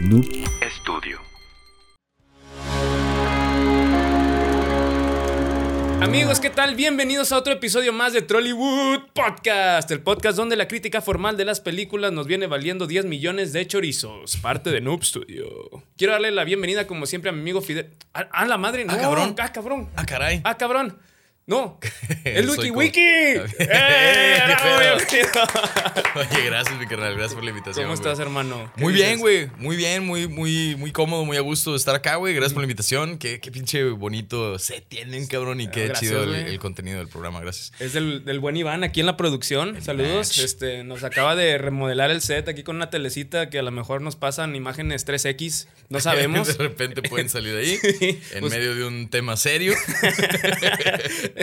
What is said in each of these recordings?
Noob Studio. Amigos, ¿qué tal? Bienvenidos a otro episodio más de Trollywood Podcast, el podcast donde la crítica formal de las películas nos viene valiendo 10 millones de chorizos, parte de Noob Studio. Quiero darle la bienvenida, como siempre, a mi amigo Fidel. ¡Ah, ah, la madre! Ah, cabrón. ¡Ah, cabrón! Ah, caray. ¡Ah, cabrón! ¡No! ¡El Soy Wiki! ¡Eh! Oye, gracias, mi carnal. Gracias por la invitación. ¿Cómo güey. estás, hermano? ¿Qué Muy dices? bien, güey. Muy bien, muy, muy, muy cómodo, muy a gusto de estar acá, güey. Gracias por la invitación. Qué, qué pinche bonito se tienen, cabrón. Y qué gracias, chido el, el contenido del programa. Gracias. Es del, del buen Iván aquí en la producción. Saludos. Match. Este, nos acaba de remodelar el set aquí con una telecita que a lo mejor nos pasan imágenes 3X. No sabemos. de repente pueden salir ahí en Pues- medio de un tema serio.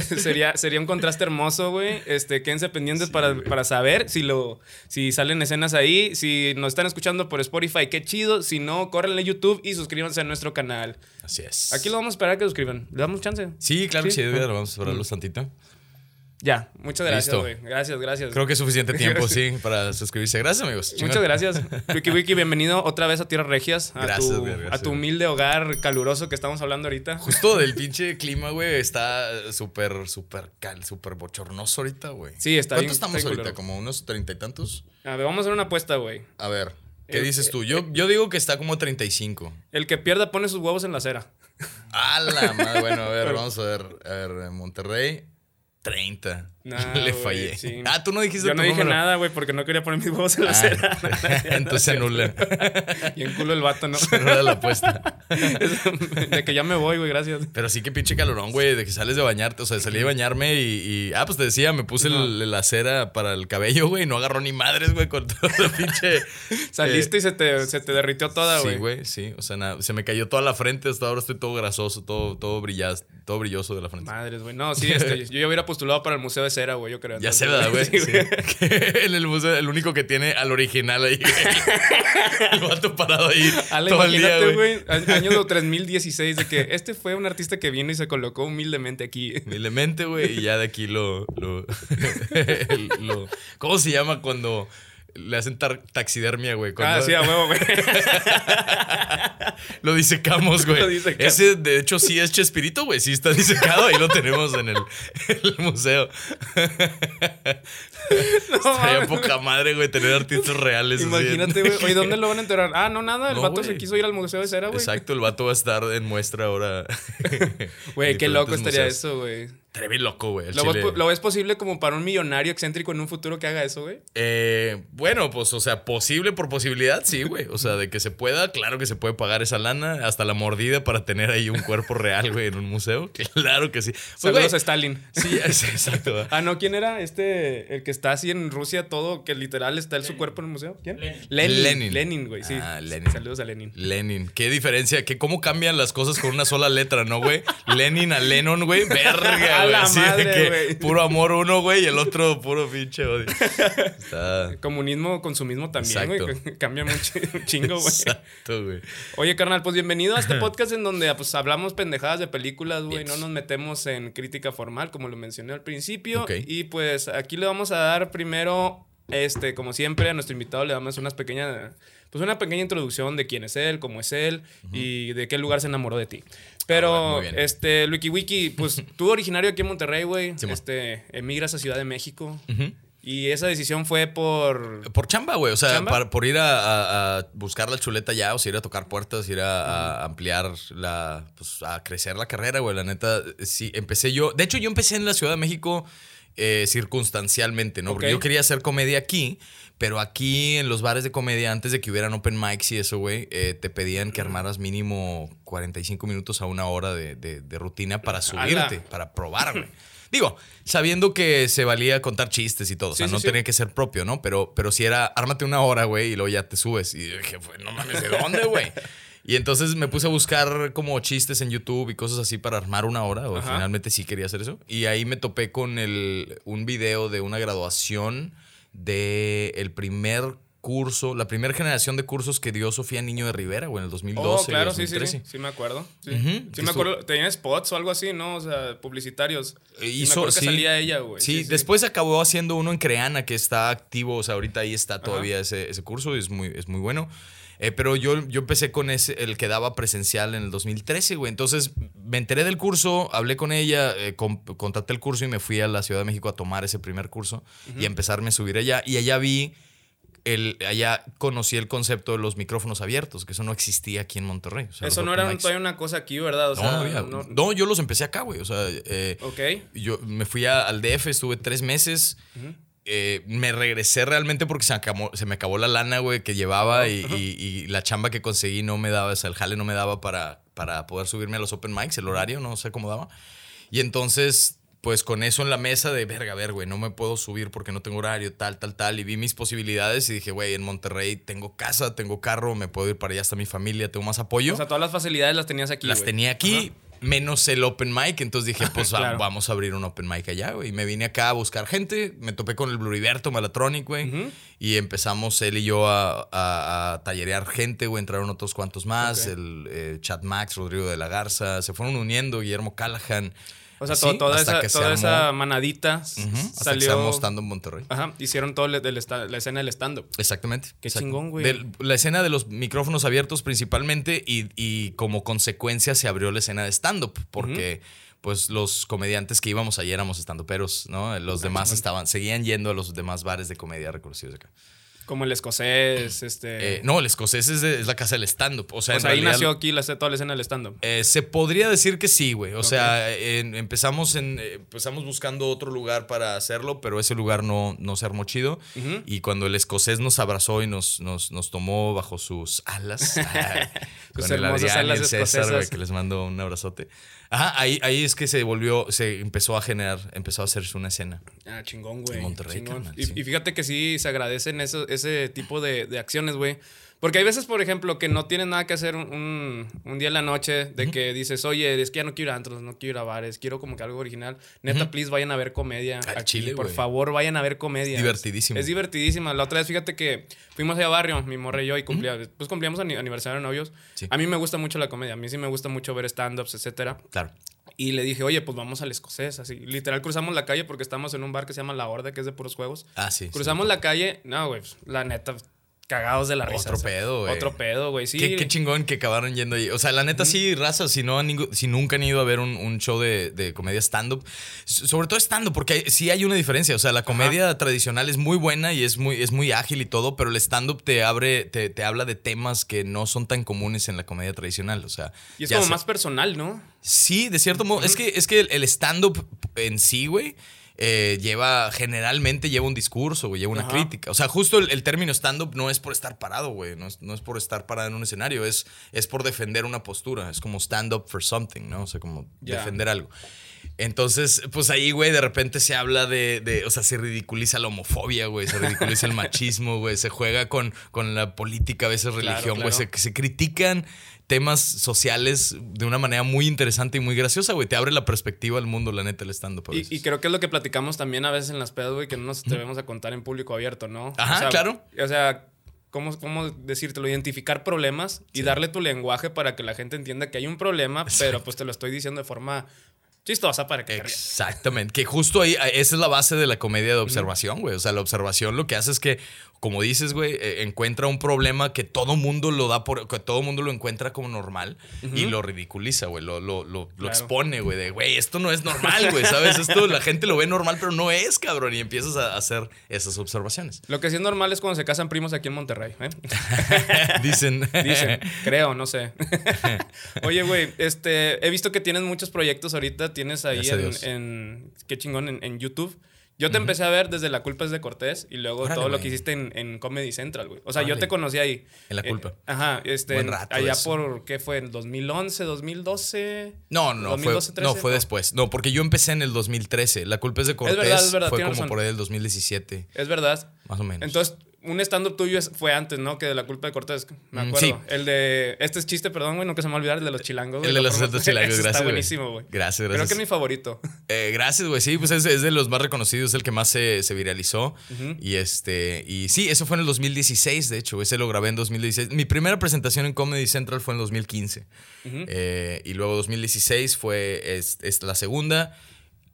sería, sería un contraste hermoso, güey. Este, quédense pendientes para, para saber si lo, si salen escenas ahí. Si nos están escuchando por Spotify, qué chido. Si no, córrenle a YouTube y suscríbanse a nuestro canal. Así es. Aquí lo vamos a esperar a que suscriban. ¿Le damos chance? Sí, claro que Sí. sí. Edgar, Vamos a esperarlos tantito. Ya, muchas gracias, güey. Gracias, gracias. Creo que es suficiente tiempo, sí, para suscribirse. Gracias, amigos. Muchas gracias. Wiki Wiki, bienvenido otra vez a Tierras Regias. A, Gracias, tu, güey, gracias, a tu humilde hogar caluroso que estamos hablando ahorita. Justo del pinche clima, güey, está súper, súper cal, súper bochornoso ahorita, güey. Sí, está bien- ¿Cuántos estamos ahorita? ¿Como unos treinta y tantos? A ver, vamos a hacer una apuesta, güey. A ver, ¿qué Eh, dices eh, tú? Yo, yo digo que está como 35. El que pierda pone sus huevos en la acera. A la madre. Bueno, a ver, vamos a ver. A ver, Monterrey, 30. Nah, Le fallé. sí. Ah, tú no dijiste Yo tu no dije número. nada, güey, porque no quería poner mis huevos en la. Ah, entonces anula. y en culo el vato, ¿no? Anula la apuesta. de que ya me voy, güey, gracias. Pero sí que pinche calorón, güey, de que sales de bañarte. O sea, salí de bañarme y, y- Ah, pues te decía, me puse el- la cera para el cabello, güey. y No agarró ni madres, güey, con todo el pinche... Saliste y se te, se te derritió toda, güey. Sí, güey, sí. O sea, nada, se me cayó toda la frente. Hasta ahora estoy todo grasoso, todo, todo, brillas, todo brilloso de la frente. Madres, güey. No, sí, este, yo ya hubiera postulado para el Museo de Cera, güey, yo creo. Ya sé, ¿verdad, güey? sí, en el museo, el único que tiene al original ahí. güey. el vato parado ahí Ale, todo el día, imagínate, güey. güey, año 3016, de que este fue un artista que vino y se colocó humildemente aquí. Humildemente, güey, y ya de aquí lo, lo, el- lo- ¿Cómo se llama cuando le hacen tar- taxidermia, güey? Cuando Ah, sí, a huevo, güey. Lo disecamos, güey. Lo disecamos. Ese, de hecho, sí es Chespirito, güey. Sí está disecado. Ahí lo tenemos en el, museo. Estaría mames, poca madre, güey, tener artistas reales. Imagínate, güey. Oye, ¿dónde lo van a enterar? Ah, no, nada. El No, vato se quiso ir al Museo de Cera, güey. Exacto, el vato va a estar en muestra ahora. Güey, qué loco estaría museos. eso, güey. Estaría bien loco, güey. ¿Lo, chile. ves- ¿Lo ves posible como para un millonario excéntrico en un futuro que haga eso, güey? Eh, bueno, pues, o sea, posible por posibilidad, sí, güey. O sea, de que se pueda, claro que se puede pagar esa lana, hasta la mordida para tener ahí un cuerpo real, güey, en un museo. Claro que sí. Pues, Saludos güey, a Stalin. Sí, es- exacto. Ah, no, ¿quién era? Este, el que está así en Rusia, todo, que literal está en su cuerpo en el museo. ¿Quién? Lenin. Lenin. Lenin, güey, sí. Ah, Lenin. Saludos a Lenin. Lenin. Qué diferencia, que cómo cambian las cosas con una sola letra, ¿no, güey? Lenin a Lennon, güey. Verga, güey. la Así de madre, que güey. puro amor uno, güey, y el otro puro pinche odio. Está. Comunismo, consumismo también, güey. Cambia mucho, un chingo, güey. Exacto, güey. Oye, carnal, pues bienvenido a este podcast en donde pues, hablamos pendejadas de películas, güey. No nos metemos en crítica formal, como lo mencioné al principio. Y pues aquí le vamos a dar primero, este, como siempre, a nuestro invitado le damos unas pequeñas, pues una pequeña introducción de quién es él, cómo es él y de qué lugar se enamoró de ti. Pero, Ah, este, Wiki Wiki, pues tú originario aquí en Monterrey, güey. Este, emigras a Ciudad de México. Y esa decisión fue por... Por chamba, güey. O sea, para- por ir a, a- a buscar la chuleta ya, o sea, ir a tocar puertas, ir a, a ampliar la. Pues a crecer la carrera, güey. La neta, sí, empecé yo. De hecho, yo empecé en la Ciudad de México eh, circunstancialmente, ¿no? Porque yo quería hacer comedia aquí, pero aquí en los bares de comedia, antes de que hubieran open mics y eso, güey, eh, te pedían que armaras mínimo 45 minutos a una hora de, de- de rutina para subirte, para probar, güey. Digo, sabiendo que se valía contar chistes y todo. o sea, Sí, no sí. tenía que ser propio, ¿no? Pero, pero si era, ármate una hora, güey, y luego ya te subes. Y yo dije, no mames, ¿de dónde, güey? Y entonces me puse a buscar como chistes en YouTube y cosas así para armar una hora. O Ajá. finalmente sí quería hacer eso. Y ahí me topé con el, un video de una graduación de el primer curso, la primera generación de cursos que dio Sofía Niño de Rivera, güey, en el 2012. Oh, claro, sí, 2013. sí, sí, sí, me acuerdo. Sí, me acuerdo. Tenía spots o algo así, ¿no? O sea, publicitarios. Eh, hizo- me acuerdo que sí. salía ella, güey. Sí, después acabó haciendo uno en Creana que está activo, o sea, ahorita ahí está todavía ese, ese curso y es muy, es muy bueno. Eh, pero yo, yo empecé con ese, el que daba presencial en el 2013, güey. Entonces me enteré del curso, hablé con ella, eh, con- contraté el curso y me fui a la Ciudad de México a tomar ese primer curso y a empezarme a subir allá. Y allá vi, el, allá conocí el concepto de los micrófonos abiertos, que eso no existía aquí en Monterrey. O sea, Eso no era mics- todavía una cosa aquí, ¿verdad? O No, sea, no había. no- No, yo los empecé acá, güey. O sea, eh, yo me fui a- al DF, estuve tres meses. Eh, me regresé realmente porque se, acabó- se me acabó la lana, güey, que llevaba y, y- y la chamba que conseguí no me daba, o sea, el jale no me daba para, para poder subirme a los open mics, el horario no se acomodaba. Y entonces, pues con eso en la mesa de, verga, a ver, güey, no me puedo subir porque no tengo horario, tal, tal, tal. Y vi mis posibilidades y dije, güey, en Monterrey tengo casa, tengo carro, me puedo ir para allá hasta mi familia, tengo más apoyo. O sea, todas las facilidades las tenías aquí. Las tenía aquí, menos el open mic. Entonces dije, pues Claro. vamos a abrir un open mic allá, güey. Y me vine acá a buscar gente. Me topé con el Bluriberto Malatronic, güey. Y empezamos él y yo a, a- a tallerear gente, güey. Entraron otros cuantos más. El eh, Chad Max, Rodrigo de la Garza. Se fueron uniendo, Guillermo Callahan. O sea, to- toda, hasta esa, se toda esa manadita hasta salió. armó estando en Monterrey. Ajá, hicieron esta- la escena del stand-up. Exactamente. Qué chingón, güey. La escena de los micrófonos abiertos principalmente y, y como consecuencia se abrió la escena de stand-up porque pues los comediantes que íbamos allí éramos stand-uperos, ¿no? Los demás estaban, seguían yendo a los demás bares de comedia reconocidos acá. Como el escocés, este. Eh, no, el escocés es, de- es la casa del stand-up. O sea, o en sea, ahí realidad- nació aquí la, toda la escena del stand-up. eh, se podría decir que sí, güey. O sea, en- empezamos, en, eh, empezamos buscando otro lugar para hacerlo, pero ese lugar no, no se armó chido. Y cuando el escocés nos abrazó y nos, nos, nos tomó bajo sus alas, ah, con el Adrián y alas el César, güey, que les mando un abrazote. Ajá, ahí, ahí es que se volvió, se empezó a generar, empezó a hacerse una escena. Ah, chingón, güey. En Monterrey, carnal, y, sí. y fíjate que sí se agradecen eso, ese tipo de, de acciones, güey. Porque hay veces, por ejemplo, que no tienes nada que hacer un, un- un día en la noche de que dices, oye, es que ya no quiero ir a antros, no quiero ir a bares, quiero como que algo original. Neta, please, vayan a ver comedia. Al aquí, chile, por güey. favor, vayan a ver comedia. Es divertidísimo. Es divertidísima. La otra vez, fíjate que fuimos allá a barrio, mi morra y yo, y cumplía, pues cumplíamos ani- aniversario de novios. Sí. A mí me gusta mucho la comedia. A mí sí me gusta mucho ver stand-ups, etcétera. Claro. Y le dije, oye, pues vamos al escocés. Así, literal, cruzamos la calle porque estamos en un bar que se llama La Horda, que es de puros juegos. Ah, sí. sí. Cruzamos la calle, no, güey, pues, la neta, cagados de la risa. Otro pedo, güey. Otro pedo, güey, sí. Qué, qué chingón que acabaron yendo ahí. O sea, la neta, sí, raza, si, no han si nunca han ido a ver un, un show de, de comedia stand-up, sobre todo stand-up, porque hay- sí hay una diferencia. O sea, la comedia tradicional es muy buena y es muy, es muy ágil y todo, pero el stand-up te abre, te, te habla de temas que no son tan comunes en la comedia tradicional. O sea, Y es como sea- más personal, ¿no? Sí, de cierto modo. Es que, es que el- el stand-up en sí, güey, eh, lleva, generalmente lleva un discurso, güey, lleva una Ajá. crítica. O sea, justo el, el término stand-up no es por estar parado, güey. No es, no es por estar parado en un escenario, es, es por defender una postura. Es como stand-up for something, ¿no? O sea, como defender algo. Entonces, pues ahí, güey, de repente se habla de, de- o sea, se ridiculiza la homofobia, güey, se ridiculiza el machismo, güey, se juega con, con la política, a veces Claro, religión, güey, claro. se, se critican temas sociales de una manera muy interesante y muy graciosa, güey. Te abre la perspectiva al mundo, la neta, el stand-up. Y, y creo que es lo que platicamos también a veces en las pedas, güey, que no nos atrevemos a contar en público abierto, ¿no? Ajá, O sea, claro. O sea, ¿cómo, cómo decírtelo? Identificar problemas y darle tu lenguaje para que la gente entienda que hay un problema, pero pues te lo estoy diciendo de forma chistosa para que. Exactamente. Que justo ahí, esa es la base de la comedia de observación, güey. O sea, la observación lo que hace es que, como dices, güey, eh, encuentra un problema que todo mundo lo da por, que todo mundo lo encuentra como normal y lo ridiculiza, güey. Lo, lo, lo, expone, güey, de, güey, esto no es normal, güey, ¿sabes? Esto la gente lo ve normal, pero no es, cabrón. Y empiezas a hacer esas observaciones. Lo que sí es normal es cuando se casan primos aquí en Monterrey, ¿eh? Dicen. Dicen, creo, no sé. Oye, güey, este, he visto que tienes muchos proyectos ahorita, tienes ahí en, qué chingón, en, en YouTube. Yo te empecé a ver desde La Culpa es de Cortés y luego Órale, todo lo que hiciste en, en Comedy Central, güey. O sea, yo te conocí ahí. En La Eh, Culpa. ajá, este, Buen en- rato allá eso. por, ¿qué fue? ¿En 2011, 2012? No, no, 2012, fue, no, 13, fue no. después. No, porque yo empecé en el 2013. La culpa es de Cortés. verdad, es verdad, fue como razón. por ahí del 2017, Es verdad. más o menos. Entonces, un stand-up tuyo fue antes, ¿no? Que de la culpa de Cortés. Me mm, acuerdo. El de. Este es chiste, perdón, güey, no que se me va a olvidar, el de los chilangos. El de los chilangos, gracias. Está buenísimo, güey. Gracias, gracias. Creo que es mi favorito. Eh, gracias, güey. Sí, pues es, de los más reconocidos, es el que más se, viralizó. Y este. Y sí, eso fue en el 2016, de hecho. Ese lo grabé en 2016. Mi primera presentación en Comedy Central fue en 2015. Eh, y luego 2016 fue es, es la segunda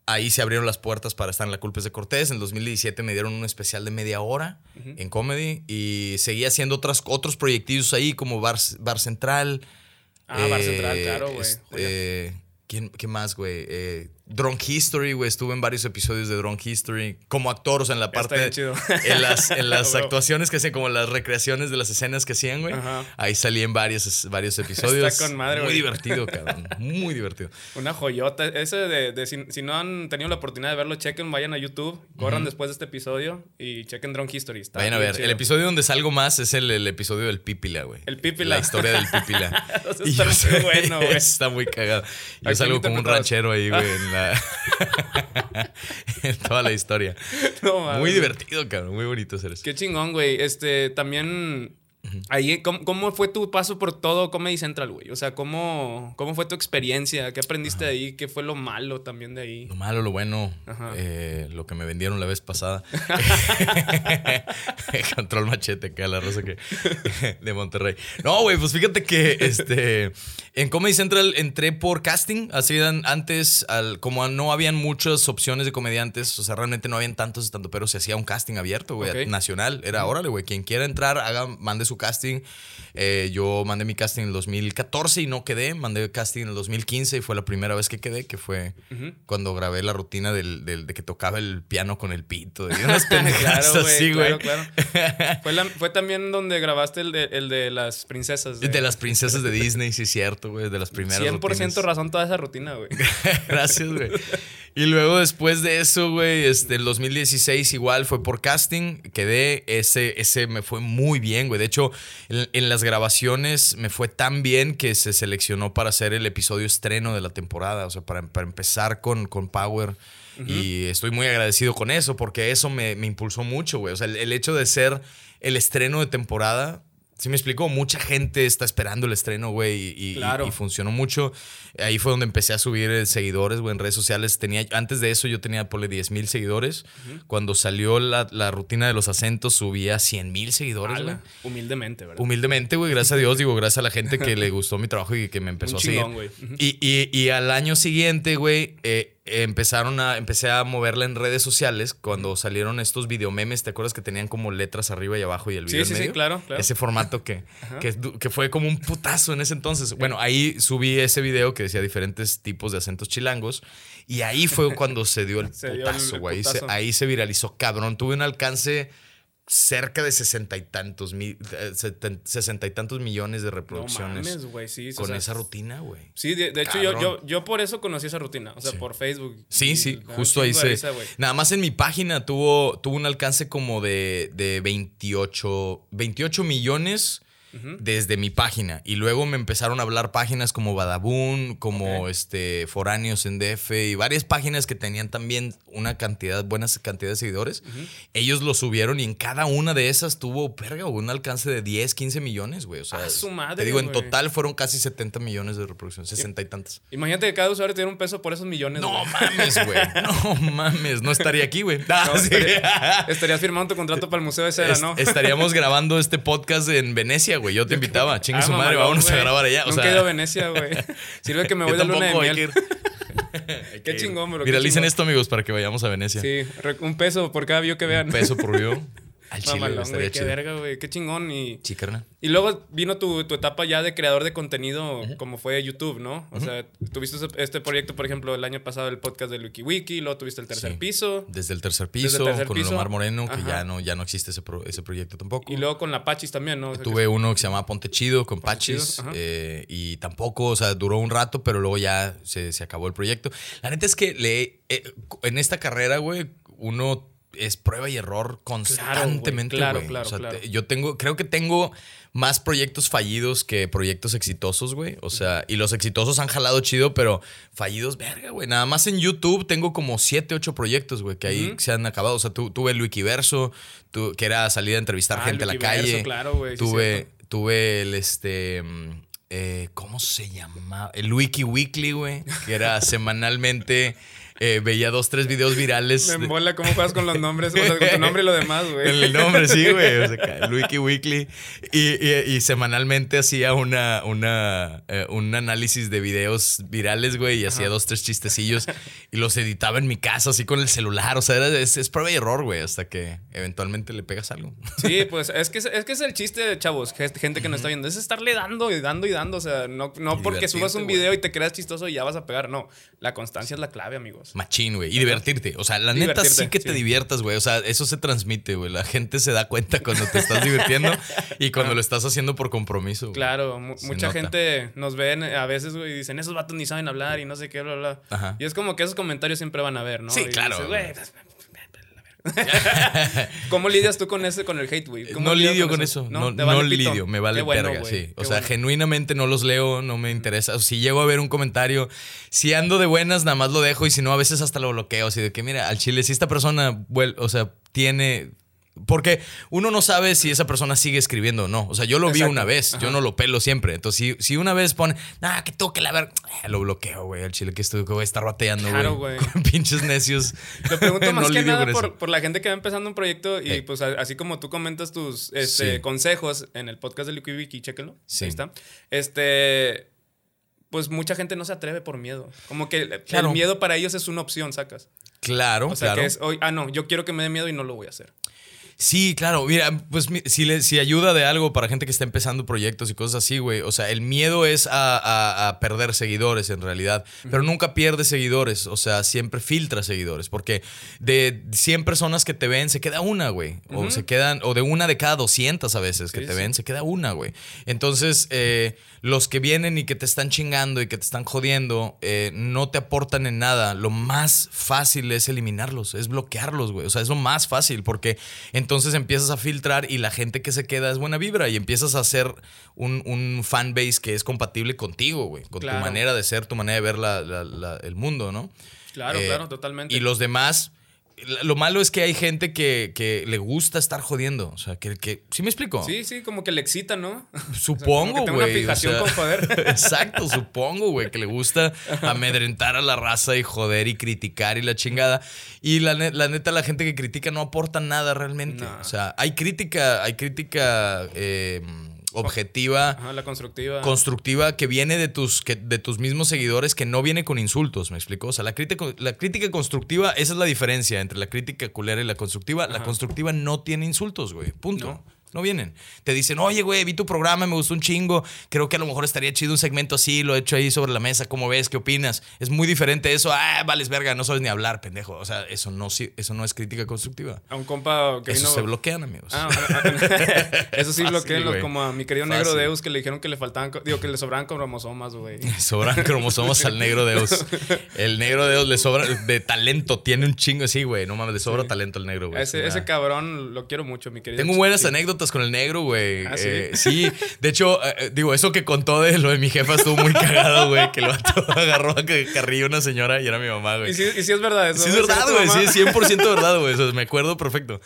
ahí se abrieron las puertas para estar en La Culpa de Cortés. En 2017 me dieron un especial de media hora en comedy y seguía haciendo otras, otros proyectillos ahí como Bar, Bar Central. Ah, Bar Central, claro, güey. Este, ¿quién, ¿Qué más, güey? Eh, Drunk History, güey. Estuve en varios episodios de Drunk History como actor, o sea, en la parte. En las, en las actuaciones que hacen, como las recreaciones de las escenas que hacían, güey. Ahí salí en varios, varios episodios. Está con madre, Muy divertido, cabrón. Muy divertido. Una joyota. Ese de, si, no han tenido la oportunidad de verlo, chequen, vayan a YouTube, corran después de este episodio y chequen Drunk History. vayan a ver. El episodio donde salgo más es el, el episodio del Pípila, güey. El Pípila. La historia del Pípila. está muy bueno, güey. Está muy cagado. Yo salgo como un ranchero ahí, güey, en en toda la historia. muy divertido, cabrón. Muy bonito hacer eso. Qué chingón, güey. Este, también Ahí, ¿cómo, fue tu paso por todo Comedy Central, güey? O sea, ¿cómo, ¿cómo fue tu experiencia? ¿Qué aprendiste de ahí? ¿Qué fue lo malo también de ahí? Lo malo, lo bueno, eh, lo que me vendieron la vez pasada. Control machete, que la rosa que de Monterrey. No, güey, pues fíjate que este, en Comedy Central entré por casting. Así antes, al, como no habían muchas opciones de comediantes, o sea, realmente no habían tantos estando, pero se hacía un casting abierto, güey, nacional. Era, órale, güey, quien quiera entrar, haga, mande su casting. Eh, yo mandé mi casting en el 2014 y no quedé. Mandé casting en el 2015 y fue la primera vez que quedé, que fue cuando grabé la rutina del, de que tocaba el piano con el pito. Y unas pendejadas así, güey. Claro, claro. fue, también donde grabaste el de, el de las princesas. De... las princesas de Disney, sí, cierto, güey. De las primeras 100% razón toda esa rutina, güey. Gracias, güey. Y luego después de eso, güey, este, el 2016 igual fue por casting. Quedé, ese, ese me fue muy bien, güey. De hecho, en, las grabaciones me fue tan bien que se seleccionó para hacer el episodio estreno de la temporada. O sea, para, empezar con, con Power. Y estoy muy agradecido con eso porque eso me, impulsó mucho, güey. O sea, el hecho de ser el estreno de temporada Sí me explico, mucha gente está esperando el estreno, güey, y, funcionó mucho. Ahí fue donde empecé a subir eh, seguidores, güey, en redes sociales. Tenía, antes de eso yo tenía, por 10 mil seguidores. Cuando salió la, rutina de los acentos, subía 100 mil seguidores, güey. Humildemente, ¿verdad? Humildemente, güey, gracias a Dios, digo, gracias a la gente que le gustó mi trabajo y que me empezó a seguir. y, y, y, al año siguiente, güey, eh, empezaron a, empecé a moverla en redes sociales cuando salieron estos videomemes. ¿Te acuerdas que tenían como letras arriba y abajo y el video sí, en sí, Sí, claro, Ese formato que, que, fue como un putazo en ese entonces. Bueno, ahí subí ese video que decía diferentes tipos de acentos chilangos. Y ahí fue cuando se dio el putazo, güey. Ahí se viralizó cabrón. Tuve un alcance cerca de sesenta y tantos mil, eh, sesenta y tantos millones de reproducciones con esa rutina, güey. Sí, de, hecho yo, yo, yo por eso conocí esa rutina, o sea, por Facebook. Sí, sí, justo ahí se... nada más en mi página tuvo, tuvo un alcance como de, de 28, 28 millones desde mi página. Y luego me empezaron a hablar páginas como Badabun, como este Foráneos en DF y varias páginas que tenían también una cantidad, buenas cantidad de seguidores. Ellos lo subieron y en cada una de esas tuvo, perga, un alcance de 10, 15 millones, güey. O sea, su madre, te digo, en total fueron casi 70 millones de reproducciones, 60 y tantas. Imagínate que cada usuario tiene un peso por esos millones. No mames, güey. No mames, no estaría aquí, güey. estarías firmando tu contrato para el Museo de Cera, ¿no? Estaríamos grabando este podcast en Venecia, güey. Yo te invitaba. Chingue ah, su madre, vámonos a grabar allá. Nunca he ido a Venecia, güey. Sirve que me voy de luna de miel. Qué chingón, bro. Viralicen esto, amigos, para que vayamos a Venecia. Sí, un peso por cada view que vean. Un peso por view. Al chile, Qué verga, güey. Qué chingón. Y, Chicarna. Y luego vino tu, tu, etapa ya de creador de contenido, como fue YouTube, ¿no? O sea, tuviste este proyecto, por ejemplo, el año pasado, el podcast de WikiWiki, luego tuviste el tercer piso. Desde el tercer piso, con el Omar Moreno, que ya no, ya no existe ese, ese proyecto tampoco. Y luego con la Pachis también, ¿no? Tuve uno que se llama Ponte Chido con Pachis. Eh, y tampoco, o sea, duró un rato, pero luego ya se, se acabó el proyecto. La neta es que le, eh, en esta carrera, güey, uno es prueba y error constantemente. Claro, claro, claro, yo tengo, creo que tengo más proyectos fallidos que proyectos exitosos, güey. O sea, y los exitosos han jalado chido, pero fallidos, verga, güey. Nada más en YouTube tengo como 7, 8 proyectos, güey, que ahí se han acabado. O sea, tuve el Wikiverso, que era salir a entrevistar ah, gente a la calle. Claro, güey. Tuve, tuve el este. Eh, ¿Cómo se llamaba? El Wiki Weekly, güey. Que era semanalmente. Eh, veía dos, tres videos virales. Me mola cómo juegas con los nombres, con tu nombre y lo demás, güey. El nombre, sí, güey. O sea, Wiki Weekly. Y, semanalmente hacía una, una, eh, un análisis de videos virales, güey, y hacía dos, tres chistecillos y los editaba en mi casa, así con el celular. O sea, es, prueba y error, güey, hasta que eventualmente le pegas algo. Sí, pues es que es, que es el chiste, chavos, gente que no está viendo. Es estarle dando y dando y dando. O sea, no, no porque subas un video y te creas chistoso y ya vas a pegar. No, la constancia es la clave, Machín, güey. Y divertirte. O sea, la neta sí que te diviertas, güey. O sea, eso se transmite, güey. La gente se da cuenta cuando te estás divirtiendo y cuando lo estás haciendo por compromiso. Claro, mucha gente nos ven a veces, güey, y dicen, esos vatos ni saben hablar y no sé qué, bla, bla. Ajá. Y es como que esos comentarios siempre van a ver, ¿no? Sí, claro. ¿Cómo lidias tú con ese, con el hate, güey? No lidio con eso. No, no, lidio, me vale verga, sí. O sea, genuinamente no los leo, no me interesa. si llego a ver un comentario, si ando de buenas, nada más lo dejo y si no, a veces hasta lo bloqueo. Así de que, mira, al chile, si esta persona, o sea, tiene porque uno no sabe si esa persona sigue escribiendo o no. O sea, yo lo vi una vez, yo no lo pelo siempre. Entonces, si, una vez pone, ah, que toque la ver, eh, lo bloqueo, güey, al chile que estoy, que voy a estar bateando, claro, güey. Con pinches necios. Te pregunto más que nada por, la gente que va empezando un proyecto y pues así como tú comentas tus este, consejos en el podcast de LiquiWiki, chéquenlo. Sí. Ahí está. Este pues mucha gente no se atreve por miedo. Como que el miedo para ellos es una opción, sacas. Claro, o sea, claro. Que es hoy, ah, no, yo quiero que me dé miedo y no lo voy a hacer. Sí, claro. Mira, pues si, le, si ayuda de algo para gente que está empezando proyectos y cosas así, güey. O sea, el miedo es a, perder seguidores en realidad. Pero nunca pierde seguidores. O sea, siempre filtra seguidores. Porque de 100 personas que te ven, se queda una, güey. O se quedan, o de una de cada 200 a veces que te ven, se queda una, güey. Entonces, eh, los que vienen y que te están chingando y que te están jodiendo, eh, no te aportan en nada. Lo más fácil es eliminarlos, es bloquearlos, güey. O sea, es lo más fácil porque entonces empiezas a filtrar y la gente que se queda es buena vibra y empiezas a hacer un, un fanbase que es compatible contigo, güey. Con tu manera de ser, tu manera de ver el mundo, ¿no? Claro, eh, claro, totalmente. Y los demás lo malo es que hay gente que, le gusta estar jodiendo. O sea, que, que. ¿Sí me explico? Sí, sí, como que le excita, ¿no? Supongo, güey. una fijación con joder. Exacto, supongo, güey, que le gusta amedrentar a la raza y joder y criticar y la chingada. Y la, neta, la gente que critica no aporta nada realmente. O sea, hay crítica, hay crítica. Eh, objetiva. la constructiva. Constructiva que viene de tus, que, de tus mismos seguidores, que no viene con insultos, ¿me explico? O sea, la crítica, la crítica constructiva, esa es la diferencia entre la crítica culera y la constructiva. La constructiva no tiene insultos, güey. Punto. No vienen. Te dicen, oye, güey, vi tu programa, me gustó un chingo. Creo que a lo mejor estaría chido un segmento así, lo he hecho ahí sobre la mesa. ¿Cómo ves? ¿Qué opinas? Es muy diferente eso. Ah, vales verga, no sabes ni hablar, pendejo. O sea, eso no, eso no es crítica constructiva. A un compa que Eso se bloquean, amigos. Ah, ah, ah, eso sí bloquean, como a mi querido negro Deus que le dijeron que le faltaban, digo, que le sobraban cromosomas, güey. sobran cromosomas al negro Deus. El negro Deus le sobra de talento, tiene un chingo así, güey. No mames, le sobra talento al negro, güey. Ese, ese cabrón lo quiero mucho, mi querido. Tengo buenas anécdotas con el negro, güey. ¿Ah, eh, sí? de hecho, eh, eh, digo, eso que contó de lo de mi jefa estuvo muy cagado, güey. Que lo agarró a carrillo una señora y era mi mamá, güey. ¿Y si, es verdad eso? Sí, es verdad, güey. Sí, es 100% verdad, güey. me acuerdo perfecto.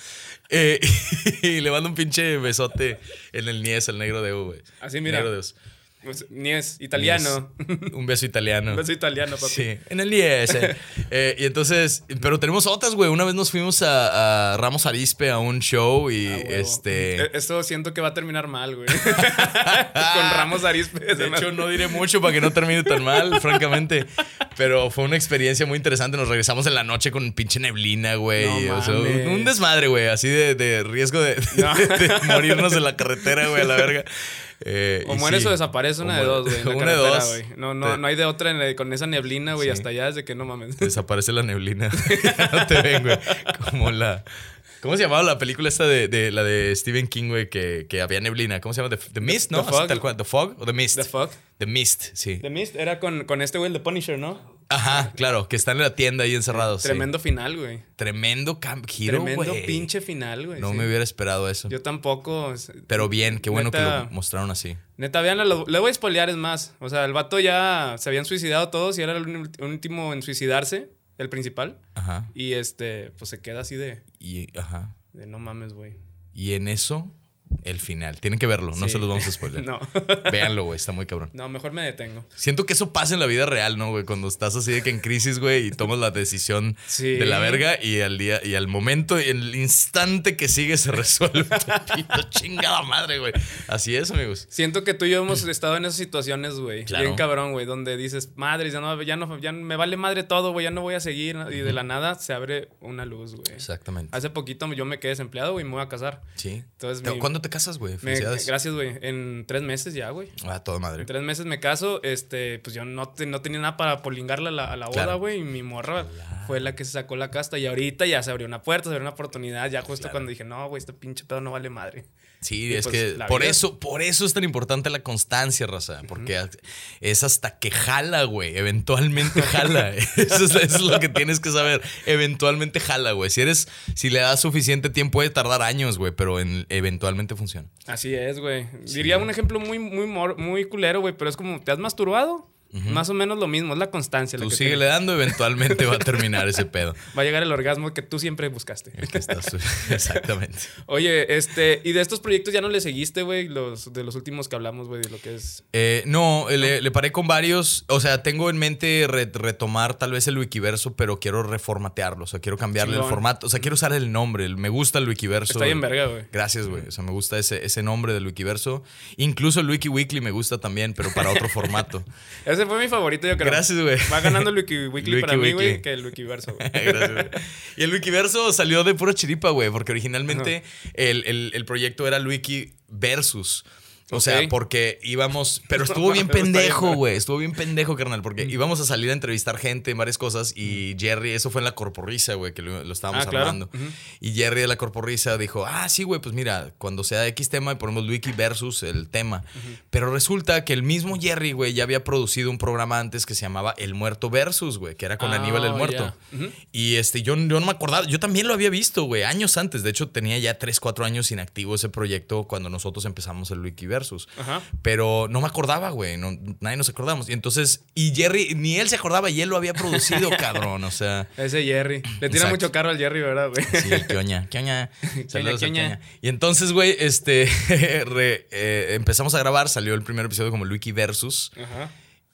y le mando un pinche besote en el niés, el negro de U, güey. Así, mira. Negro de Nies, italiano. Un beso italiano. Un beso italiano, papi. Sí, en el Nies. Eh. Eh, y entonces, pero tenemos otras, güey. Una vez nos fuimos a, Ramos Arispe a un show y ah, este. E, esto siento que va a terminar mal, güey. Con Ramos Arispe. De hecho, no diré mucho para que no termine tan mal, francamente. Pero fue una experiencia muy interesante. Nos regresamos en la noche con pinche neblina, güey. un, desmadre, güey. Así de, riesgo de, de morirnos en la carretera, güey, a la verga. Eh, o mueres o desaparece una de dos, güey. Una de dos. No, no, no hay de otra con esa neblina, güey. Hasta allá desde que no mames. Desaparece la neblina. no te ven, güey. Como la. ¿Cómo se llamaba la película esta de, de la de Stephen King, güey, que, que había neblina? ¿Cómo se llama? The, The Mist, ¿no? The Fog. Tal cual. The Fog o The Mist. The Fog. The Mist, sí. The Mist era con, con este güey, el de Punisher, ¿no? Ajá, claro, que están en la tienda ahí encerrados. sí. Tremendo final, güey. Tremendo giro, Tremendo güey. pinche final, güey. No sí. me hubiera esperado eso. Yo tampoco. Pero bien, qué bueno que lo mostraron así. Neta, vean, le voy a spoilear, es más. O sea, el vato ya se habían suicidado todos y era el último en suicidarse, el principal. Ajá. Y este, pues se queda así de, Y, ajá. de no mames, güey. Y en eso, el final. Tienen que verlo, no se los vamos a spoiler. No. Véanlo, güey, está muy cabrón. no, mejor me detengo. Siento que eso pasa en la vida real, ¿no, güey? Cuando estás así de que en crisis, güey, y tomas la decisión Sí. de la verga y al día y al momento, y el instante que sigue se resuelve pito. chingada madre, güey. Así es, amigos. Siento que tú y yo hemos estado en esas situaciones, güey. Claro. Bien cabrón, güey, donde dices, madre, ya no, ya no, ya me vale madre todo, güey, ya no voy a seguir. Y de la nada se abre una luz, güey. Exactamente. Hace poquito yo me quedé desempleado, güey, y me voy a casar. Sí. Entonces, mi- ¿Cuándo te casas, güey? Me- Felicidades. gracias, güey. En tres meses ya, güey. Ah, toda madre. En tres meses me caso, este, pues yo no, te- no tenía nada para polingarla a la, a la boda, Claro. güey. Y mi morra fue la que se sacó la casta. Y ahorita ya se abrió una puerta, se abrió una oportunidad. Ya justo cuando dije, no, güey, este pinche pedo no vale madre. Sí, Y es pues, que por vida. eso, por eso es tan importante la constancia, raza. Porque es hasta que jala, güey. Eventualmente jala. eso, es, eso es lo que tienes que saber. Eventualmente jala, güey. Si eres, si le das suficiente tiempo, puede tardar años, güey, pero en- eventualmente funciona. Así es, güey. Diría un ejemplo muy, muy, mor- muy culero, güey, pero es como, ¿te has masturbado? Más o menos lo mismo, es la constancia. la Tú que síguele te- dando, eventualmente va a terminar ese pedo. Va a llegar el orgasmo que tú siempre buscaste. El que estás- Exactamente. Oye, este, y de estos proyectos ya no le seguiste, güey, los de los últimos que hablamos, güey, de lo que es. Eh, no, le, le paré con varios. O sea, tengo en mente re- retomar tal vez el Wikiverso, pero quiero reformatearlo. O sea, quiero cambiarle el formato. O sea, quiero usar el nombre. el- Me gusta el Wikiverso. Está bien verga, güey. Gracias, güey. O sea, me gusta ese, ese nombre del Wikiverso. Incluso el Wiki Weekly me gusta también, pero para otro formato. Ese fue mi favorito, yo creo. Gracias, güey. Va ganando el Wiki Weekly Wiki para mí, güey, que el Wikiverso, güey. Gracias, güey. Y el Wikiverso salió de pura chiripa, güey, porque originalmente el, el- el proyecto era el Wiki Versus. O sea, porque íbamos. Pero estuvo bien pendejo, güey. Estuvo bien pendejo, carnal. Porque íbamos a salir a entrevistar gente en varias cosas. Y Jerry, eso fue en la corporrisa, güey, que lo, lo estábamos Ah, claro. armando. Y Jerry de la corporrisa dijo: Ah, sí, güey, pues mira, cuando sea X tema, ponemos Wiki versus el tema. Pero resulta que el mismo Jerry, güey, ya había producido un programa antes que se llamaba El Muerto Versus, güey, que era con Ah, Aníbal el ya. Muerto. Y este, yo, yo no me acordaba, yo también lo había visto, güey, años antes. De hecho, tenía ya 3, 4 años inactivo ese proyecto cuando nosotros empezamos el Ajá. Pero no me acordaba, güey, no, nadie nos acordamos. Y entonces, y Jerry, ni él se acordaba y él lo había producido, cabrón, o sea. Ese Jerry. Le tira Exacto. mucho carro al Jerry, ¿verdad, güey? Sí. Saludos al Kioña. Kioña. Y entonces, güey, este, re- eh, empezamos a grabar, salió el primer episodio como el Wikiversus. Ajá.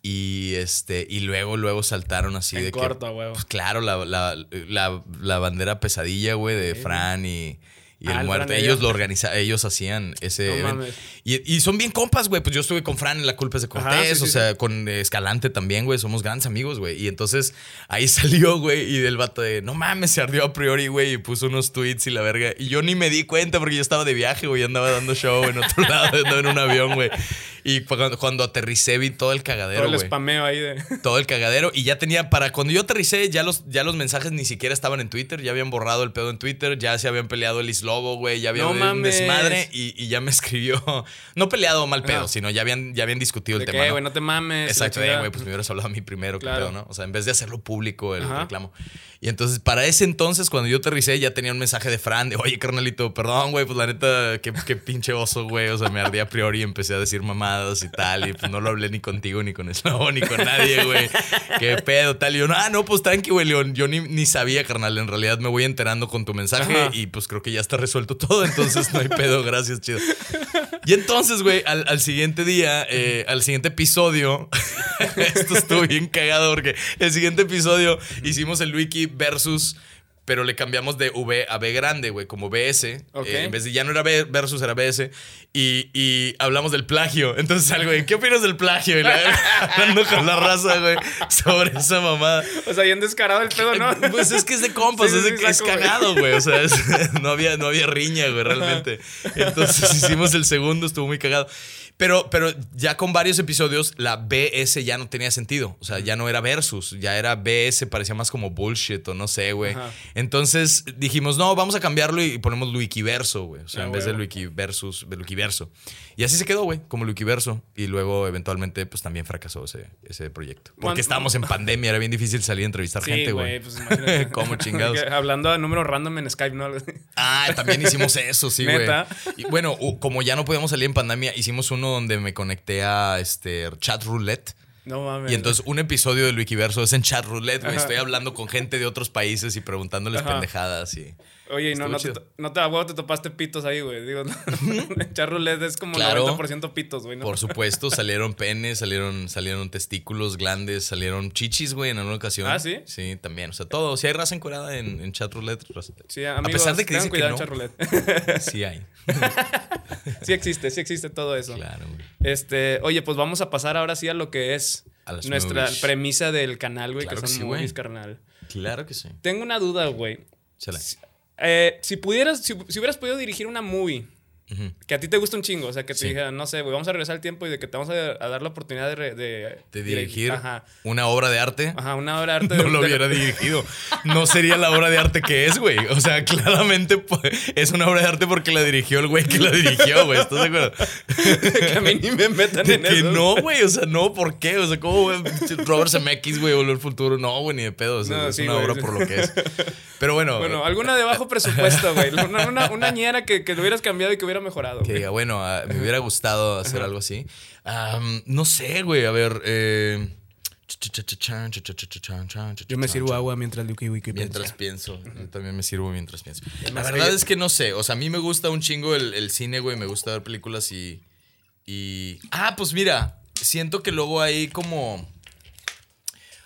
Y este, y luego, luego saltaron así En de corto, que. Pues claro, la, la, la, la bandera pesadilla, güey, de Fran y, y Ah, el el muerto. Fran Ellos lo organizaban, ellos hacían ese No evento. Y, y son bien compas, güey. Pues yo estuve con Fran en La Culpa es de Cortés, Ajá, sí, sí, o sea, con Escalante también, güey. Somos grandes amigos, güey. Y entonces ahí salió, güey, y del vato de, no mames, se ardió a priori, güey, y puso unos tweets y la verga. Y yo ni me di cuenta porque yo estaba de viaje, güey, andaba dando show en otro lado, andaba en un avión, güey. Y cuando, cuando aterricé vi todo el cagadero, Todo el spameo ahí de. todo el cagadero y ya tenía para cuando yo aterricé ya los ya los mensajes ni siquiera estaban en Twitter ya habían borrado el pedo en Twitter ya se habían peleado el Güey ya había No un mames. desmadre y, y ya me escribió no peleado mal pedo Ajá. sino ya habían ya habían discutido ¿De el tema ¿no? güey? No te mames. Exacto, güey, pues me hubieras hablado a mí primero, qué Claro. pedo, ¿no? O sea, en vez de hacerlo público el Ajá. reclamo. Y entonces, para ese entonces, cuando yo aterricé, ya tenía un mensaje de Fran de, oye, carnalito, perdón, güey, pues la neta, qué, qué pinche oso, güey. O sea, me ardí a priori y empecé a decir mamadas y tal. Y pues no lo hablé ni contigo, ni con Eslavo, ni con nadie, güey. Qué pedo, tal. Y yo, ah, no, pues tranqui, güey, León. Yo ni, ni sabía, carnal. En realidad me voy enterando con tu mensaje Ajá. y pues creo que ya está resuelto todo. Entonces no hay pedo, gracias, chido. Y entonces, güey, al, siguiente día, eh, al siguiente episodio, esto estuvo bien cagado porque el siguiente episodio hicimos el wiki versus, pero le cambiamos de V a B grande, güey, como BS. Eh, en vez de ya no era B versus, era BS. Y, y hablamos del plagio. Entonces, algo, güey, ¿qué opinas del plagio? Y la- hablando con la raza, güey, sobre esa mamada. O sea, bien descarado el pedo, ¿no? Pues es que es de compas, Sí, es, de- sí, es saco, cagado, güey. O sea, es- no, había, no había riña, güey, realmente. Entonces hicimos el segundo, estuvo muy cagado. Pero, pero ya con varios episodios, la BS ya no tenía sentido. O sea, ya no era versus, ya era BS, parecía más como bullshit o no sé, güey. Entonces dijimos, no, vamos a cambiarlo y ponemos Luikiverso, güey. O sea, Ah, en vez de. Luikiversus, de Luikiverso. Y así se quedó, güey, como Luikiverso. Y luego, eventualmente, pues también fracasó ese, ese proyecto. Porque estábamos en pandemia, era bien difícil salir a entrevistar Sí, gente, güey, pues. ¿Cómo chingados? Hablando a números random en Skype, ¿no? Ah, también hicimos eso, sí, güey. Y bueno, como ya no podíamos salir en pandemia, hicimos uno donde me conecté a este chat roulette. No mames. Y entonces un episodio del Wikiverso es en chat roulette, güey. Estoy hablando con gente de otros países y preguntándoles Ajá. pendejadas y. Oye, y no, Estuvo no te, no te, a topaste pitos ahí, güey. Digo, no, echar roulette es como Claro. 90% pitos, güey. ¿no? Por supuesto, salieron penes, salieron, salieron testículos, glandes, salieron chichis, güey, en alguna ocasión. Ah, ¿sí? Sí, también. O sea, todo. Si hay raza encuerada en, en chat roulette, raza- Sí, amigos, pesar de que tengan dicen que cuidado no. en echar roulette. sí hay. sí existe, sí existe todo eso. Claro, güey. Este, oye, pues vamos a pasar ahora sí a lo que es A nuestra movies. premisa del canal, güey, Claro que que son sí, güey. movies, carnal. Claro que sí. Tengo una duda, güey. Chale. Eh, si pudieras, si, si hubieras podido dirigir una movie Que a ti te gusta un chingo, o sea, que te Sí. dijera, no sé, güey, vamos a regresar al tiempo y de que te vamos a, a dar la oportunidad de, re- de, De dirigir Ajá. una obra de arte. Ajá, una hora de arte. No de- lo hubiera dirigido. No sería la obra de arte que es, güey. O sea, claramente pues, es una obra de arte porque la dirigió el güey que la dirigió, güey. ¿Estás de acuerdo? que a mí ni me metan en que eso. no, güey. O sea, no, ¿por qué? O sea, ¿cómo güey? Robert Zemeckis, güey, volvió al futuro? No, güey, ni de pedo. O sea, No, es sí, una güey. obra por lo que es. Pero bueno. Bueno, alguna de bajo presupuesto, güey. Una, una, una ñera que, que lo hubieras cambiado y que hubiera mejorado. Que diga, bueno, ah, me hubiera gustado hacer algo así. No sé, güey. A ver. Eh... Yo me sirvo agua mientras Luke Wiki Mientras pienso. Yo también me sirvo mientras pienso. La verdad es que no sé. O sea, a mí me gusta un chingo el, el cine, güey. Me gusta ver películas y. Y. Ah, pues mira. Siento que luego hay como.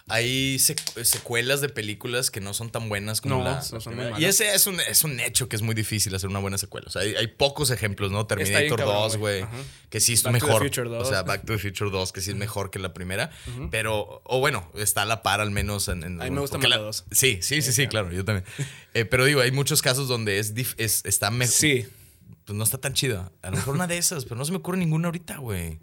Hay sec- secuelas de películas que no son tan buenas como No, la. no son muy y ese es un, es un hecho que es muy difícil hacer una buena secuela. O sea, hay, hay pocos ejemplos, ¿no? Terminator cabrón, 2, güey. Que sí es Back to the mejor. Future 2. O sea, Back to the Future 2, que sí es mejor que la primera. Pero. O bueno, está a la par al menos en. en- A mí me gusta más la- la dos. Sí, sí, sí, sí, claro, yo también. Eh, pero digo, hay muchos casos donde es, es está mejor. Sí. Pues no está tan chido. A lo mejor una de esas, pero no se me ocurre ninguna ahorita, güey.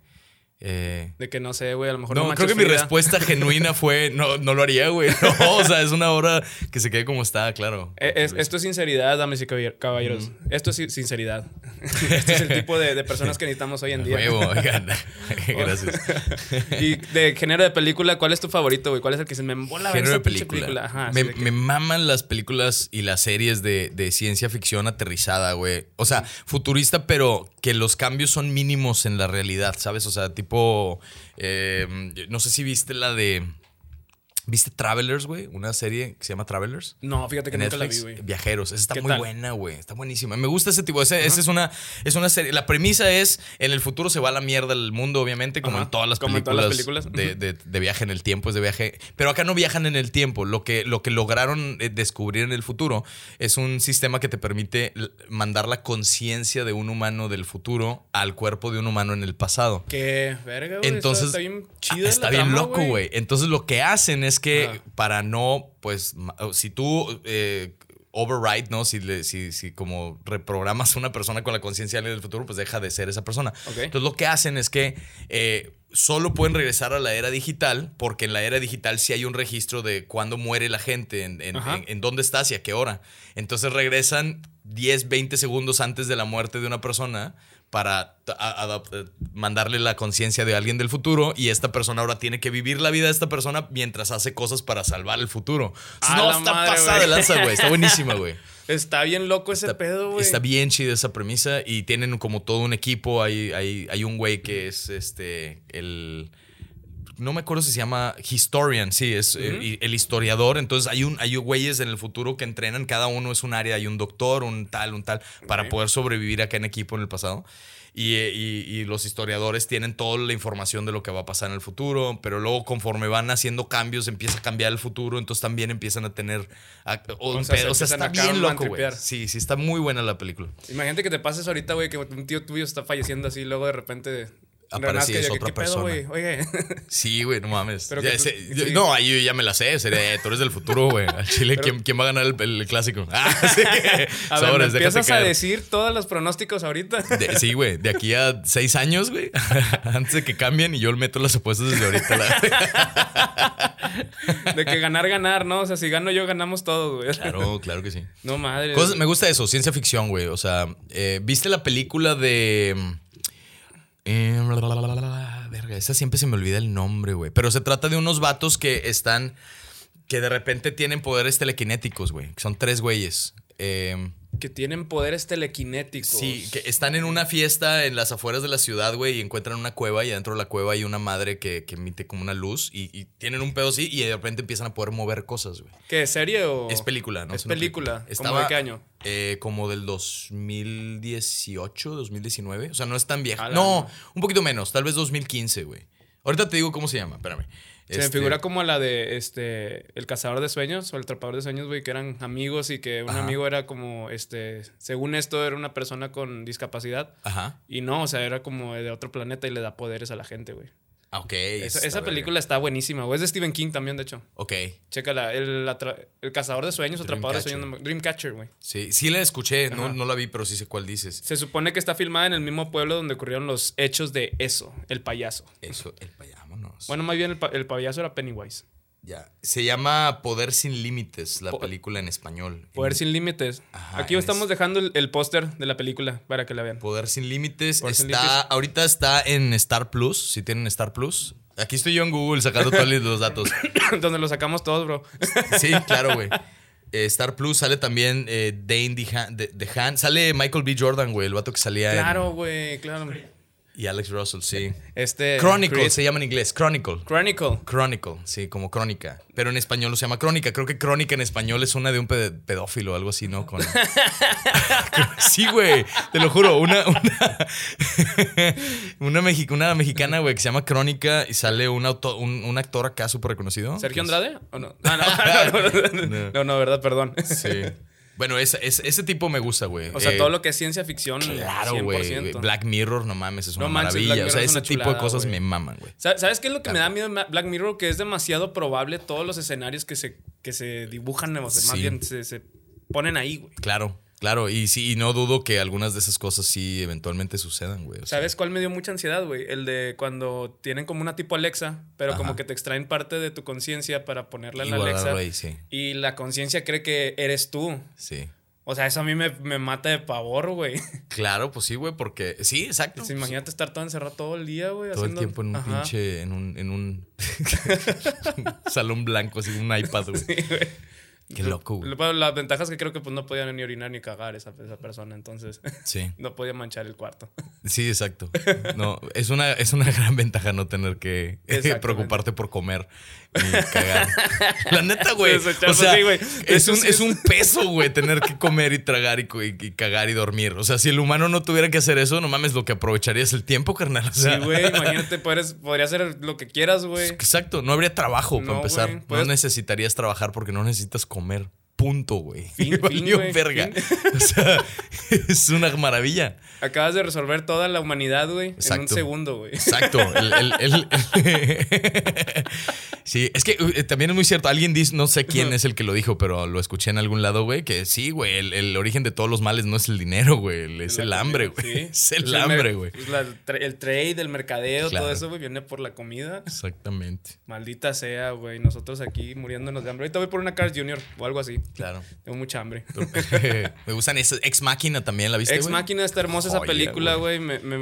Eh, De que no sé, güey, a lo mejor no, no creo que mi respuesta genuina fue, no, no lo haría, güey. No, o sea, es una obra que se quede como está, claro. Eh, es- esto es sinceridad, damas y caballer- caballeros. Esto es sin- sinceridad. este es el tipo de, de personas que necesitamos hoy en día. Huevo, oigan. Gracias. y de género de película, ¿cuál es tu favorito, güey? ¿Cuál es el que se me embola Género de película. Ajá, me, así de que- me maman las películas y las series de, de ciencia ficción aterrizada, güey. O sea, futurista, pero que los cambios son mínimos en la realidad, ¿sabes? O sea, tipo. eh, no sé si viste la de. ¿Viste Travelers, güey? Una serie que se llama Travelers. No, fíjate que nunca la vi, güey. Viajeros. Esa está ¿Qué muy tal? buena, güey. Está buenísima. Me gusta ese tipo. Ese- Esa es una, es una serie. La premisa es: en el futuro se va a la mierda el mundo, obviamente, como en todas las como en películas, todas las películas. De, de- de viaje en el tiempo, es de viaje. Pero acá no viajan en el tiempo. Lo que, lo que lograron eh, descubrir en el futuro es un sistema que te permite mandar la conciencia de un humano del futuro al cuerpo de un humano en el pasado. Qué verga, güey. Entonces, está, está bien ah, chida. está la bien trama, loco, güey. Entonces lo que hacen es que Ajá. para no, pues, si tú eh, override, ¿no? Si, le- si, si como reprogramas a una persona con la conciencia del futuro, pues deja de ser esa persona. Ok. Entonces lo que hacen es que eh, solo pueden regresar a la era digital, porque en la era digital sí hay un registro de cuándo muere la gente, en, en- en dónde estás y a qué hora. Entonces regresan 10, 20 segundos antes de la muerte de una persona para eh, mandarle la conciencia de alguien del futuro y esta persona ahora tiene que vivir la vida de esta persona mientras hace cosas para salvar el futuro. No, está madre, pasada de lanza, güey. Está buenísima, güey. Está bien loco ese Está, pedo, güey. está bien chida esa premisa y tienen como todo un equipo. Hay, hay, hay un güey que es este el no me acuerdo si se llama historian, sí, es eh, el historiador. Entonces hay un hay güeyes en el futuro que entrenan, cada uno es un área, hay un doctor, un tal, un tal, para poder sobrevivir acá en equipo en el pasado. Y, eh, y- y los historiadores tienen toda la información de lo que va a pasar en el futuro, pero luego conforme van haciendo cambios empieza a cambiar el futuro, entonces también empiezan a tener... a- o, O sea, se o sea, empiezan está bien loco, güey. Sí, sí, está muy buena la película. Imagínate que te pases ahorita, güey, que un tío tuyo está falleciendo así, y luego de repente aparecía Renazca, es ¿qué- otra qué persona. Oye. Sí, güey, no mames. Pero Ya que tú- sé- yo- sí. No, ahí yo ya me la sé. Sería, eh, tú eres del futuro, güey. Al Chile, ¿quién, quién va a ganar el, el clásico? Ah, sí. A ver, ¿me Sobres, empiezas a decir todos los pronósticos ahorita? De- sí, güey. De aquí a seis años, güey. Antes de que cambien y yo meto las apuestas desde ahorita. la- De que ganar, ganar, ¿no? O sea, si gano yo, ganamos todos, güey. Claro, claro que sí. No, madre. Cosas- me gusta eso, ciencia ficción, güey. O sea, eh, ¿viste la película de. Eh, la, la, la, la, la, la, verga, esa siempre se me olvida el nombre, güey. Pero se trata de unos vatos que están. que de repente tienen poderes telequinéticos, güey. Son tres güeyes. Eh, Que tienen poderes telequinéticos. Sí, que están en una fiesta en las afueras de la ciudad, güey, y encuentran una cueva y adentro de la cueva hay una madre que, que emite como una luz y, y tienen un pedo así y de repente empiezan a poder mover cosas, güey. ¿Qué? ¿Serie o...? Es película, ¿no? Es película. Estaba, ¿Cómo de qué año? eh, como del 2018, 2019. O sea, no es tan vieja. No. un poquito menos, tal vez 2015, güey. Ahorita te digo cómo se llama, espérame. Se me Este, figura como la de este el cazador de sueños o el atrapador de sueños, güey, que eran amigos y que un Ajá. amigo era como este, según esto era una persona con discapacidad Ajá. y no, o sea, era como de otro planeta y le da poderes a la gente, güey. Ah, ok. Esa, película está buenísima, güey. Es de Stephen King también, de hecho. Ok. Chécala, el, el cazador de sueños, atrapador de Dreamcatcher. sueños, Dreamcatcher, güey. Sí, sí la escuché, no, Ajá. no la vi, pero sí sé cuál dices. Se supone que está filmada en el mismo pueblo donde ocurrieron los hechos de eso, el payaso. Eso, el Bueno, más bien el, pa- el payaso era Pennywise. Ya. Se llama Poder sin Límites, la Po- película en español. Poder En- sin límites. Ajá, Aquí en estamos es- dejando el, el póster de la película para que la vean. Poder sin Límites Poder sin está. Límites. Ahorita está en Star Plus. Si tienen Star Plus. Aquí estoy yo en Google sacando todos los datos. donde lo sacamos todos, bro. Sí, claro, güey. Eh, Star Plus sale también eh, Dane DeHaan, de. Sale Michael B. Jordan, güey, el vato que salía en- Claro, güey, claro. Y Alex Russell, sí. Este. Chronicle Chris- se llama en inglés. Chronicle. Chronicle. Chronicle, sí, como crónica. Pero en español no se llama crónica. Creo que crónica en español es una de un ped- pedófilo o algo así, ¿no? Con... sí, güey. Te lo juro. Una, una, una, mexi- una mexicana, güey, que se llama Crónica y sale un, auto- un, un actor acá súper reconocido. ¿Sergio Andrade? ¿O no? Ah, no. no, No. no, no, verdad, perdón. Sí. Bueno, ese, ese, ese tipo me gusta, güey. O sea, Eh, todo lo que es ciencia ficción. Claro, güey. 100%. Black Mirror, no mames, es una No manches, Black maravilla. O sea, es ese tipo de cosas me maman, güey. Sa- ¿Sabes qué es lo que me da miedo Black Mirror? Que es demasiado probable todos los escenarios que se, que se dibujan, o sea, más Sí. bien se, se ponen ahí, güey. Claro, claro. Y sí, y no dudo que algunas de esas cosas sí eventualmente sucedan, güey. O sea, ¿Sabes cuál me dio mucha ansiedad, güey? El de cuando tienen como una tipo Alexa, pero como que te extraen parte de tu conciencia para ponerla en la Alexa. ahí, sí. Y la conciencia cree que eres tú. Sí. O sea, eso a mí me, me mata de pavor, güey. Claro, pues sí, güey, porque. Sí, exacto. Pues imagínate estar todo encerrado todo el día, güey. Todo el tiempo en un Ajá. pinche. En un. En un salón blanco, así, un iPad, güey. Sí, güey. Qué loco, güey. La ventaja es que creo que pues no podía ni orinar ni cagar esa, esa persona, entonces Sí. no podía manchar el cuarto. Sí, exacto. No, es una, es una gran ventaja no tener que preocuparte por comer ni cagar. La neta, güey. O sea, pues sí, güey. es, un, es un peso, güey, tener que comer y tragar y, cagar y dormir. O sea, si el humano no tuviera que hacer eso, no mames, lo que aprovecharía es el tiempo, carnal. O sea, Sí, güey, imagínate, puedes, podría hacer lo que quieras, güey. Exacto, no habría trabajo para empezar. No necesitarías trabajar porque no necesitas comer comer. Punto, güey. Fin, verga. O sea, es una maravilla. Acabas de resolver toda la humanidad, güey, en un segundo, güey. Exacto. El- el- el- sí, es que eh, también es muy cierto. Alguien dice, no sé quién es el que lo dijo, pero lo escuché en algún lado, güey, que sí, güey, el, origen de todos los males no es el dinero, güey, es el hambre, güey. sí. Es el hambre, güey. el trade, el mercadeo, Claro. todo eso, güey, viene por la comida. Exactamente. Maldita sea, güey. Nosotros aquí muriéndonos de hambre. Ahorita voy por una Cars Junior o algo así. Claro. Tengo mucha hambre. Me gustan esas. Ex Máquina también, ¿la viste, Ex? Máquina está hermosa esa película, güey. Me, me,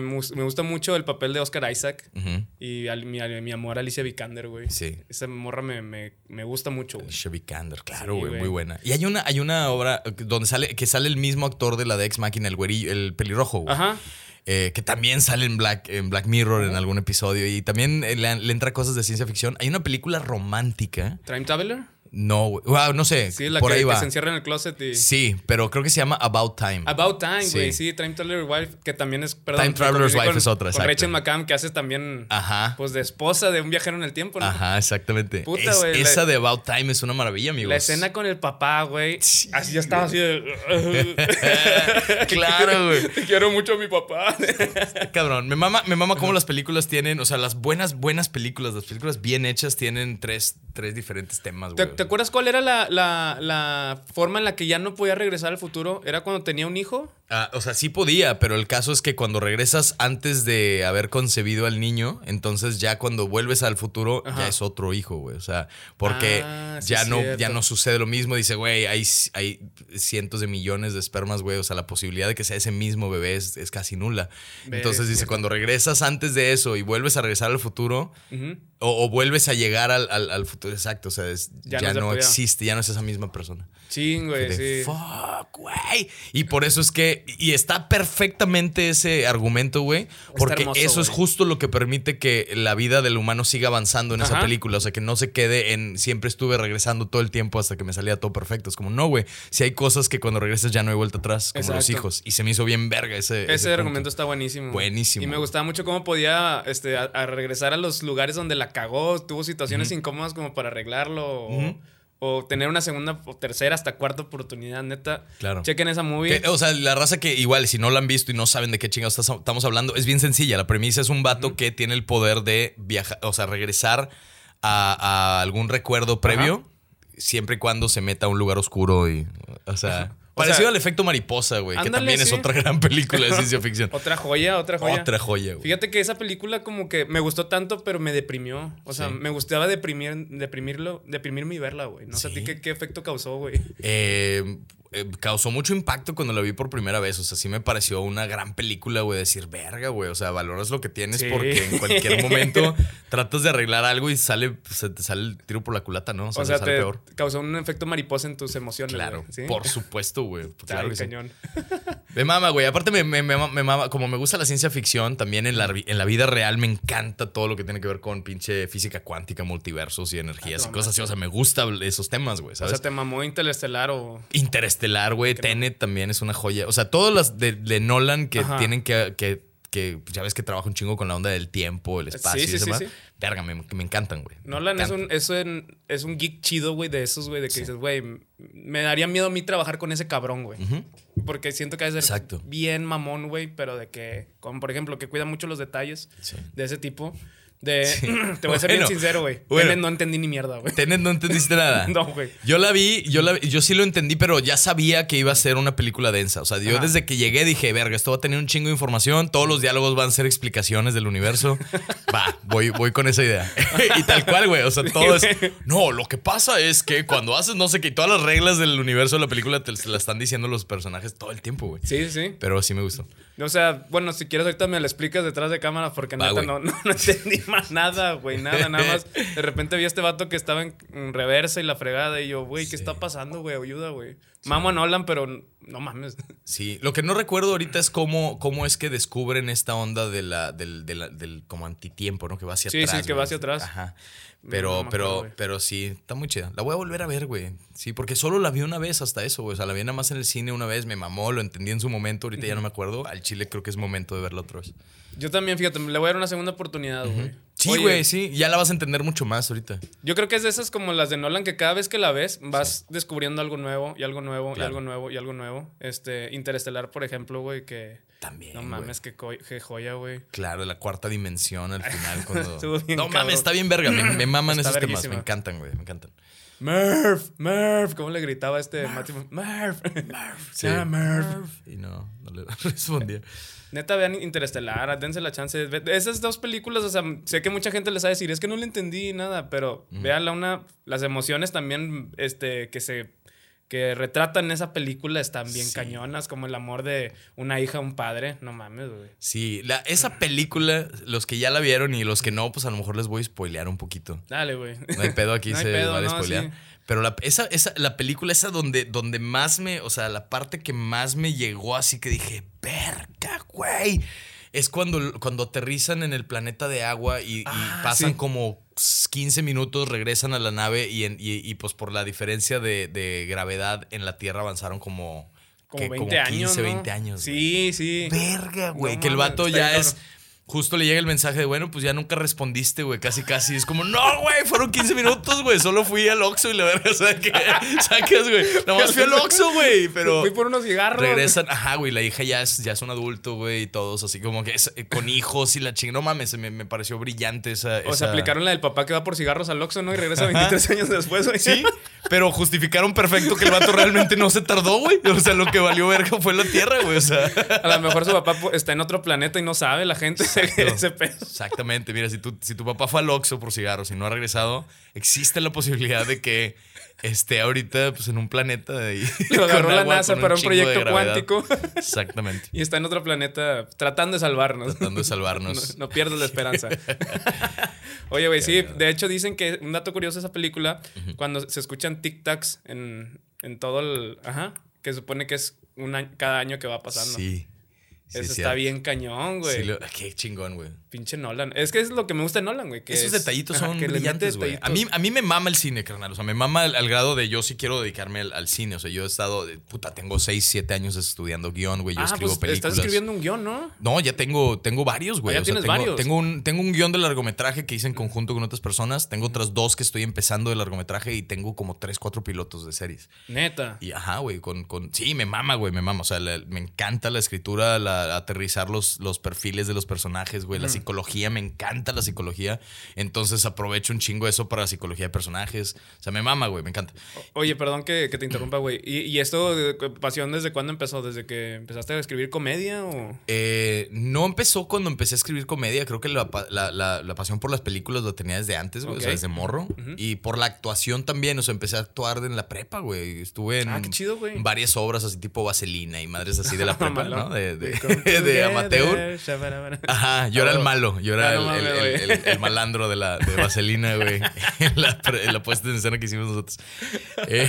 gusta mucho el papel de Oscar Isaac. Y al- mi, al- mi amor Alicia Vikander, güey. Sí. Esa morra me, me, me gusta mucho, güey. Chevy Candor, claro, güey, muy buena. Y hay una, hay una obra donde sale, que sale el mismo actor de la de Ex Máquina, el güerillo, el pelirrojo, güey. Ajá. eh, que también sale en Black, en Black Mirror en algún episodio y también le, le entra cosas de ciencia ficción. Hay una película romántica. Time Traveler. No, güey. Wow, no sé. Sí, la por que, ahí que va. se encierra en el closet y. Sí, pero creo que se llama About Time. About Time, güey. Sí, Time Traveler's Wife, que también es. Perdón, Time Traveler's con- Wife con- es otra, Con exacto. Rachel McCann, que hace también. Ajá. Pues de esposa de un viajero en el tiempo, ¿no? Ajá, exactamente. Puta, Es- güey, esa la- de About Time es una maravilla, amigos. La escena con el papá, güey. Sí, así ya estaba así de. Claro, güey. Quiero mucho a mi papá. Cabrón, me mama, me mama cómo las películas tienen, o sea, las buenas, buenas películas, las películas bien hechas tienen tres, tres diferentes temas, ¿Te, güey. Te acuerdas cuál era la, la- la forma en la que ya no podía regresar al futuro? ¿Era cuando tenía un hijo? Ah, o sea, sí podía, pero el caso es que cuando regresas antes de haber concebido al niño, entonces ya cuando vuelves al futuro Ajá. ya es otro hijo, güey. O sea, porque Ah, sí, ya, no, ya no sucede lo mismo. Dice, güey, hay, hay cientos de millones de espermas, güey. O sea, la posibilidad de que sea ese mismo bebé es, es casi nula. Entonces es dice, cierto. cuando regresas antes de eso y vuelves a regresar al futuro. O, o vuelves a llegar al, al- al futuro, exacto. O sea, es- Ya ya, no existe, ya no es esa misma persona. Sí, güey, De, sí. Fuck, güey. Y por eso es que. Y está perfectamente ese argumento, güey. Porque hermoso, eso es justo lo que permite que la vida del humano siga avanzando en esa película. O sea, que no se quede en. Siempre estuve regresando todo el tiempo hasta que me salía todo perfecto. Es como, no, güey. Si hay cosas que cuando regresas ya no hay vuelta atrás, como los hijos. Y se me hizo bien verga ese. Ese, ese argumento punto. está buenísimo. Buenísimo. Y me gustaba mucho cómo podía este, a, a regresar a los lugares donde la cagó, tuvo situaciones incómodas como para arreglarlo o tener una segunda o tercera hasta cuarta oportunidad, neta. Claro. Chequen esa movie. Que, o sea, la raza que igual, si no la han visto y no saben de qué chingados estamos hablando, es bien sencilla. La premisa es un vato que tiene el poder de viajar, o sea, regresar a, a algún recuerdo previo, siempre y cuando se meta a un lugar oscuro y, o sea, O parecido sea, al efecto mariposa, güey, que también es otra gran película de ciencia ficción. Otra joya, otra joya. Otra joya, güey. Fíjate que esa película como que me gustó tanto, pero me deprimió. O sea, Sí. me gustaba deprimir, deprimirlo, deprimirme y verla, güey. No sé a ti qué, qué efecto causó, güey. Eh, eh, causó mucho impacto cuando la vi por primera vez. O sea, sí me pareció una gran película, güey. Decir, verga, güey. O sea, valoras lo que tienes Sí. porque en cualquier momento tratas de arreglar algo y sale, se te sale el tiro por la culata, ¿no? O sea, O sea, sale te peor. causó un efecto mariposa en tus emociones. Claro, por supuesto, güey. Está Claro que sí. cañón. Me mama, güey. Aparte, me, me- me- me mama, como me gusta la ciencia ficción, también en la, en la vida real me encanta todo lo que tiene que ver con pinche física cuántica, multiversos y energías Ah, y no, cosas así. O sea, me gustan esos temas, güey, O sea, te mamó Interestelar o... Interestelar, güey. Tenet también es una joya. O sea, todas las de, de Nolan que Ajá. tienen que, que, que, pues, ya ves que trabaja un chingo con la onda del tiempo, el espacio Sí, sí, y demás. sí. Verga, me, me encantan, güey. Nolan es un, es, un, es un geek chido, güey, de esos, güey, de que dices, güey, me daría miedo a mí trabajar con ese cabrón, güey. Porque siento que es Exacto. bien mamón, güey, pero de que, como por ejemplo, que cuida mucho los detalles de ese tipo. De, te voy a ser bien sincero, güey. bueno. Tenet no entendí ni mierda, güey. Tenet no entendiste nada. No, güey. Yo la vi, yo, la, yo sí lo entendí, pero ya sabía que iba a ser una película densa. O sea, yo Ajá. desde que llegué dije, verga, esto va a tener un chingo de información, todos los diálogos van a ser explicaciones del universo. Va, voy, voy con esa idea. y tal cual, güey. O sea, todo es. No, lo que pasa es que cuando haces no sé qué, todas las reglas del universo de la película te se las están diciendo los personajes todo el tiempo, güey. Sí, sí. Pero sí me gustó. O sea, bueno, si quieres ahorita me lo explicas detrás de cámara porque Va, neta no, no, no entendí más nada, güey, nada, nada más. De repente vi a este vato que estaba en, reversa y la fregada y yo, güey, ¿qué está pasando, güey? Ayuda, güey. Mamo a Nolan, pero no mames. Sí, lo que no recuerdo ahorita es cómo, cómo es que descubren esta onda de la, del, de la- del como antitiempo, ¿no? Que va hacia Sí, sí, atrás. que va hacia atrás. Ajá. Pero, no pero, pero sí, está muy chida. La voy a volver a ver, güey. Sí, porque solo la vi una vez hasta eso, güey. O sea, la vi nada más en el cine una vez, me mamó, lo entendí en su momento, ahorita ya no me acuerdo. Al chile creo que es momento de verla otra vez. Yo también, fíjate, le voy a dar una segunda oportunidad, güey. Sí, güey, sí. Ya la vas a entender mucho más ahorita. Yo creo que es de esas como las de Nolan que cada vez que la ves vas descubriendo algo nuevo y algo nuevo y algo nuevo y algo nuevo. Este, Interestelar, por ejemplo, güey, que... También. No mames, qué, joya, güey. Claro, la cuarta dimensión al final. Cuando... Bien no cabrón. mames, está bien verga. Me, me maman Está esos temas. Me encantan, güey. Me encantan. Murph, Murph, ¿cómo le gritaba este Matthew? Murph, Sí. Yeah, Murph. Y no, no le respondía. Neta, vean Interestelar, dense la chance. Esas dos películas, o sea, sé que mucha gente les va a decir, es que no le entendí nada, pero véanla una, las emociones también, este, que se, que retratan esa película están bien Sí. cañonas, como el amor de una hija a un padre, no mames, güey. Sí, la, esa película, los que ya la vieron y los que no, pues a lo mejor les voy a spoilear un poquito. Dale, güey. No hay pedo aquí, No se pedo, vale no, spoilear. sí. Pero la, esa, esa, la película esa donde, donde más me, o sea, la parte que más me llegó así que dije, verga, güey. Es cuando, cuando aterrizan en el planeta de agua y, y Ah, pasan sí. como 15 minutos, regresan a la nave y, en- y- y, pues por la diferencia de, de gravedad en la Tierra avanzaron como, Como ¿qué? 20 años. 15, ¿no? 20 años. Sí, sí. Verga, güey. No que el vato ya es. Justo le llega el mensaje de, bueno, pues ya nunca respondiste, güey, casi casi. Es como, no, güey, fueron 15 minutos, güey. Solo fui al Oxxo y la verga, o sea, que sacas, güey. Nomás fui al Oxxo, güey, pero Fui por unos cigarros. regresan, ajá, güey, la hija ya es, ya es un adulto, güey, y todos así como que es, eh, con hijos y la chingada. No mames, me, me pareció brillante esa. O sea, aplicaron la del papá que va por cigarros al Oxxo, ¿no? Y regresa 23 años después, güey. Sí, pero justificaron perfecto que el vato realmente no se tardó, güey. O sea, lo que valió verga fue la tierra, güey. O sea. A lo mejor su papá po- está en otro planeta y no sabe la gente ese. Exactamente, mira, si tu, si tu papá fue al Oxxo por cigarros y no ha regresado, existe la posibilidad de que esté ahorita pues, en un planeta de ahí. Lo agarró con la agua, NASA con para un proyecto cuántico Exactamente. y está en otro planeta tratando de salvarnos. Tratando de No, salvarnos. no pierdas la esperanza. Oye, güey, sí, de hecho dicen que un dato curioso de esa película, cuando se escuchan tic-tacs en, en todo el... Ajá, que supone que es un año- cada año que va pasando. Sí. Sí, Eso está bien cañón, güey. Lo- qué chingón, güey. Pinche Nolan. Es que es lo que me gusta de Nolan, güey. que Esos es- detallitos ajá, son que brillantes, güey. A mí, a mí me mama el cine, carnal. O sea, me mama al, al grado de yo sí quiero dedicarme al, al cine. O sea, yo he estado, de- puta, tengo 6, 7 años estudiando guion, güey. Yo ah, escribo pues películas. estás escribiendo un guion, ¿no? No, ya tengo, tengo varios, güey. Ah, ya O sea, tienes tengo, varios. Tengo un, tengo un guion de largometraje que hice en conjunto con otras personas. Tengo otras dos que estoy empezando de largometraje y tengo como tres, cuatro pilotos de series. Neta. Y ajá, güey, con, con. Sí, me mama, güey, me mama. O sea, la- me encanta la escritura, la, aterrizar los, los perfiles de los personajes, güey. Psicología, me encanta la psicología. Entonces aprovecho un chingo eso para psicología de personajes. O sea, me mama, güey, me encanta. Oye, perdón que, que te interrumpa, güey. ¿Y, y esto, de pasión, desde cuándo empezó? ¿Desde que empezaste a escribir comedia o...? Eh, no empezó cuando empecé a escribir comedia. Creo que la, la- la- la pasión por las películas lo tenía desde antes, güey. O sea, desde morro. Y por la actuación también. O sea, empecé a actuar en la prepa, güey. Estuve en Ah, qué chido, güey. varias obras así tipo Vaselina y madres así de la prepa. ¿no? De, de, de amateur. Ajá, yo era el malo, yo era Ah, el, no mames, el- güey. el- el- el malandro de la de Vaselina, güey. En la, en la puesta en escena que hicimos nosotros. Eh,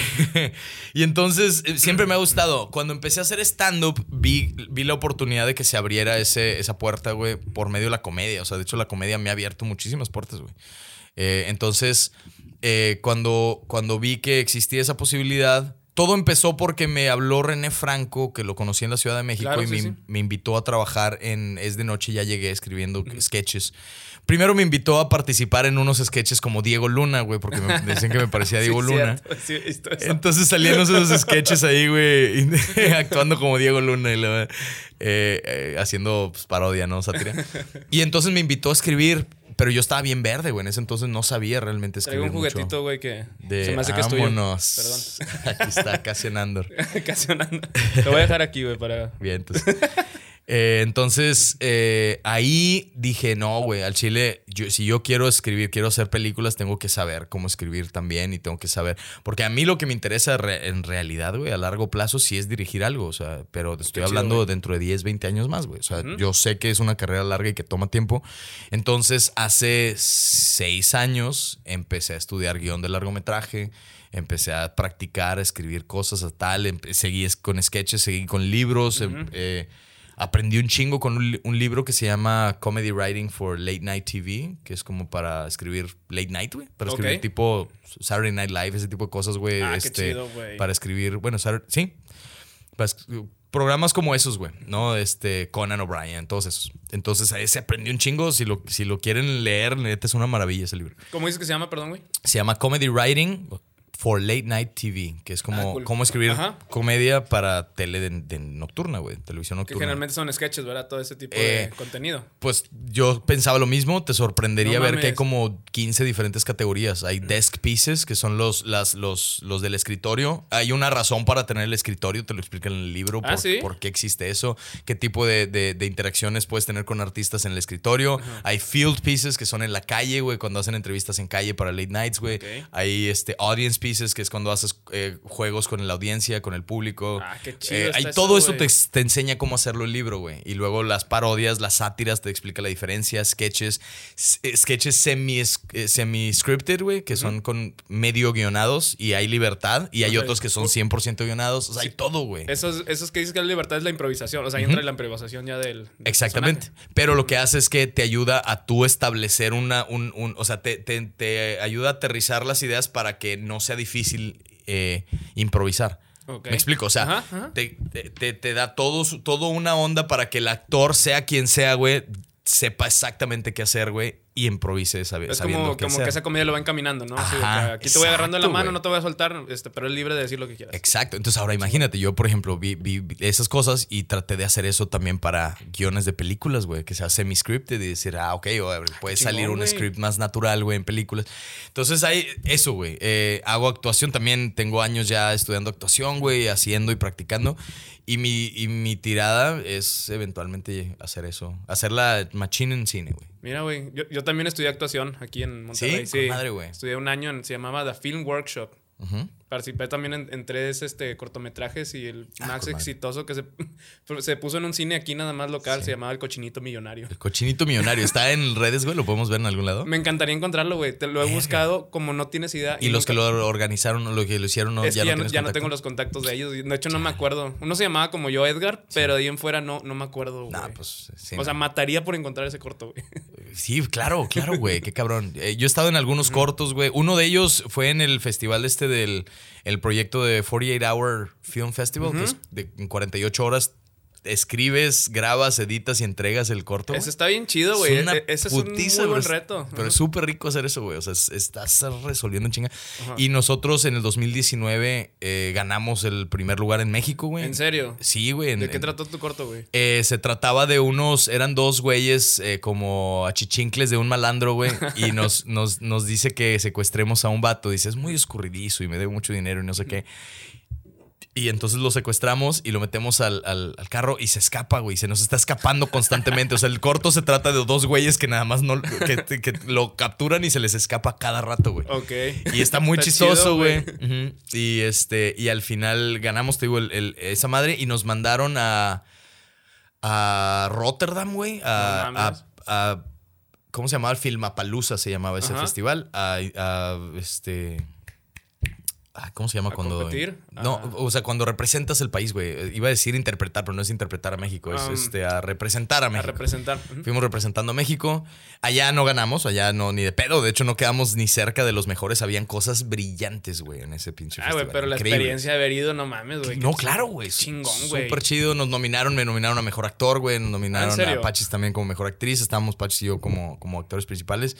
y entonces eh, siempre me ha gustado. Cuando empecé a hacer stand-up, vi, vi la oportunidad de que se abriera ese, esa puerta, güey, por medio de la comedia. O sea, de hecho, la comedia me ha abierto muchísimas puertas, güey. Eh, entonces, eh, cuando, cuando vi que existía esa posibilidad, todo empezó porque me habló René Franco, que lo conocí en la Ciudad de México, Claro, y sí, me, sí. me invitó a trabajar en Es de Noche, ya llegué escribiendo sketches. Primero me invitó a participar en unos sketches como Diego Luna, güey, porque me decían que me parecía Diego Sí, Luna. Entonces salían esos sketches ahí, güey, actuando como Diego Luna y la- eh, eh, haciendo pues, parodia, ¿no? Sátira. Y entonces me invitó a escribir, pero yo estaba bien verde, güey. En ese entonces no sabía realmente escribir. Traigo un juguetito, güey, que De se me hace que es tuyo. vámonos. Aquí está, casi en Andor. Perdón. Casi sonando. Lo voy a dejar aquí, güey, para... Bien, entonces. Eh, entonces, eh, ahí dije, no, güey, al chile, yo, si yo quiero escribir, quiero hacer películas, tengo que saber cómo escribir también y tengo que saber. Porque a mí lo que me interesa re- en realidad, güey, a largo plazo, sí es dirigir algo, o sea, pero te estoy hablando dentro de 10, 20 años más, güey. O sea, yo sé que es una carrera larga y que toma tiempo. Entonces, hace seis años empecé a estudiar guion de largometraje. Empecé a practicar, a escribir cosas a tal. Seguí con sketches, seguí con libros. em- eh, aprendí un chingo con un, li- un libro que se llama Comedy Writing for Late Night TV, que es como para escribir late night, güey. Para escribir tipo Saturday Night Live, ese tipo de cosas, güey. Ah, este, chido. Para escribir, bueno, Saturday- sí. Para programas como esos, güey, ¿no? Este, Conan O'Brien, todos esos. Entonces, ahí se aprendió un chingo. Si lo, si lo quieren leer, neta, es una maravilla ese libro. ¿Cómo dices que se llama, perdón, güey? Se llama Comedy Writing for Late Night TV, que es como Ah, cool. cómo escribir Ajá. comedia para tele de, de nocturna, güey, televisión Que nocturna. generalmente son sketches, ¿verdad? Todo ese tipo Eh, de contenido. Pues yo pensaba lo mismo, te sorprendería No ver que hay como 15 diferentes categorías. Hay desk pieces, que son los, las, los, los del escritorio. Hay una razón para tener el escritorio, te lo explica en el libro, Ah, por, ¿sí? por qué existe eso, qué tipo de, de- de interacciones puedes tener con artistas en el escritorio. Hay field pieces, que son en la calle, güey, cuando hacen entrevistas en calle para late nights, güey. Ok. Hay este, audience pieces dices, que es cuando haces eh, juegos con la audiencia, con el público. Ah, qué chido Eh, está ahí eso, todo eso te, enseña cómo hacerlo el libro, güey. Y luego las parodias, las sátiras, te explica la diferencia, sketches, eh, sketches semi, semi-scripted, güey, que son con medio guionados y hay libertad. Y hay otros que son 100% guionados. O sea, hay todo, güey. Esos, esos que dices que la libertad es la improvisación. O sea, ahí entra la improvisación ya del. del Exactamente. personaje. Pero lo que hace es que te ayuda a tú establecer una, un, un- o sea, te, te- te ayuda a aterrizar las ideas para que no sea difícil eh, improvisar. Me explico, o sea, Ajá, ajá. Te, te- te- te da todo, su- todo una onda para que el actor, sea quien sea, güey, sepa exactamente qué hacer, güey, y improvise sabi- Es sabiendo como, qué como que esa comedia lo va encaminando, ¿no? Que Ajá, aquí te voy agarrando la mano, no te voy a soltar, este, pero es libre de decir lo que quieras. Exacto. Entonces ahora imagínate, yo por ejemplo vi, vi- vi esas cosas y traté de hacer eso también para guiones de películas, güey, que sea semi-scripted y decir, ah, ok, puede chingón, salir un script más natural, güey, en películas. Entonces hay eso, güey. Eh, hago actuación también, tengo años ya estudiando actuación, güey, haciendo y practicando. Y mi, y mi tirada es eventualmente hacer eso, hacer la machine en cine, güey. Mira, güey, yo, yo también estudié actuación aquí en Monterrey. Sí, madre, güey. Estudié un año, en, se llamaba The Film Workshop. Ujú. Participé también en, en tres este, cortometrajes y el Ah, más exitoso que se, se puso en un cine aquí nada más local se llamaba El Cochinito Millonario. El cochinito millonario está en redes, güey, lo podemos ver en algún lado. Me encantaría encontrarlo, güey. Te lo he Verga. buscado como no tienes idea. Y los que nunca- lo organizaron, lo que lo hicieron, no, es ya que ya, no, ya no tengo los contactos de ellos. De hecho, no me acuerdo. Uno se llamaba como yo, Edgar, pero de ahí en fuera no, no me acuerdo. Nah, güey. pues sí. o no. sea, mataría por encontrar ese corto, güey. Sí, claro, claro, güey, qué cabrón. Eh, yo he estado en algunos cortos, güey. Uno de ellos fue en el festival este del el proyecto de 48 Hour Film Festival, que es de en 48 horas escribes, grabas, editas y entregas el corto. Güey. está bien chido, Es güey. una E- Ese es un muy buen es- reto. Pero Ajá. es súper rico hacer eso, güey. O sea, es- estás resolviendo en chinga. Ajá. Y nosotros en el 2019 eh, ganamos el primer lugar en México, güey. ¿En serio? Sí, güey. ¿De qué trató tu corto, güey? Eh, se trataba de unos, eran dos güeyes eh, como achichincles de un malandro, güey, y nos, nos, nos dice que secuestremos a un vato. Dice, es muy escurridizo y me debe mucho dinero y no sé qué. Y entonces lo secuestramos y lo metemos al, al- al carro y se escapa, güey. Se nos está escapando constantemente. O sea, el corto se trata de dos güeyes que nada más no, que, que lo capturan y se les escapa cada rato, güey. Ok. Y está muy Está chistoso, chido, güey. Y este, y al final ganamos, te digo, el- el- esa madre y nos mandaron a, a Rotterdam, güey. A, No a- ¿Cómo se llamaba? Filmapalooza se llamaba ese Ajá. festival. A, a, este. Ah, ¿Cómo se llama ¿A cuando.? competir? No, Ah. o sea, cuando representas el país, güey. Iba a decir interpretar, pero no es interpretar a México, es Um, este, a representar a A México. representar. Ujú. Fuimos representando a México. Allá no ganamos, allá no, ni de pedo. De hecho, no quedamos ni cerca de los mejores. Habían cosas brillantes, güey, en ese pinche Ah, güey, pero la experiencia de haber ido, no mames, güey. No, claro, güey. Chingón, güey. Súper chido. Nos nominaron, me nominaron a mejor actor, güey. Nos nominaron ¿Ah, a Pachis también como mejor actriz. Estábamos Pachis y yo como, como actores principales.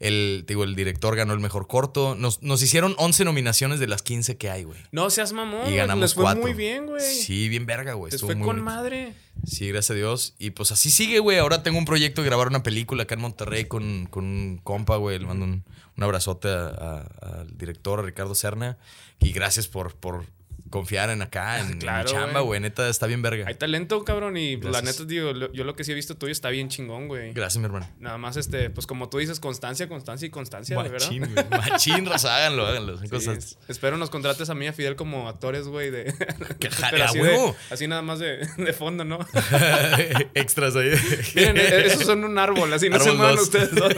El, digo, el director ganó el mejor corto. Nos, nos hicieron 11 nominaciones de las 15 que hay, güey. No seas mamón. Y ganamos Les fue cuatro. muy bien, güey. Sí, bien verga, güey. Les Estuvo fue muy con bonito. madre. Sí, gracias a Dios. Y pues así sigue, güey. Ahora tengo un proyecto de grabar una película acá en Monterrey con, con un compa, güey. Le mando un, un abrazote a- a- al director, a Ricardo Serna. Y gracias por, por confiar en acá, en, en Claro, mi chamba, güey. Neta, está bien verga. Hay talento, cabrón. Y la neta, digo, lo- yo lo que sí he visto tuyo está bien chingón, güey. Gracias, mi hermano. Nada más, este, pues como tú dices, constancia, constancia y constancia, güey, ¿verdad? Machín. Machín, raza, háganlo, háganlo. Sí, Cosas- espero nos contrates a mí y a Fidel como actores, güey, de... Que pero jale, así, de- así nada más de, de fondo, ¿no? Extras ahí. Miren, eh, esos son un árbol, así no se muevan ustedes dos.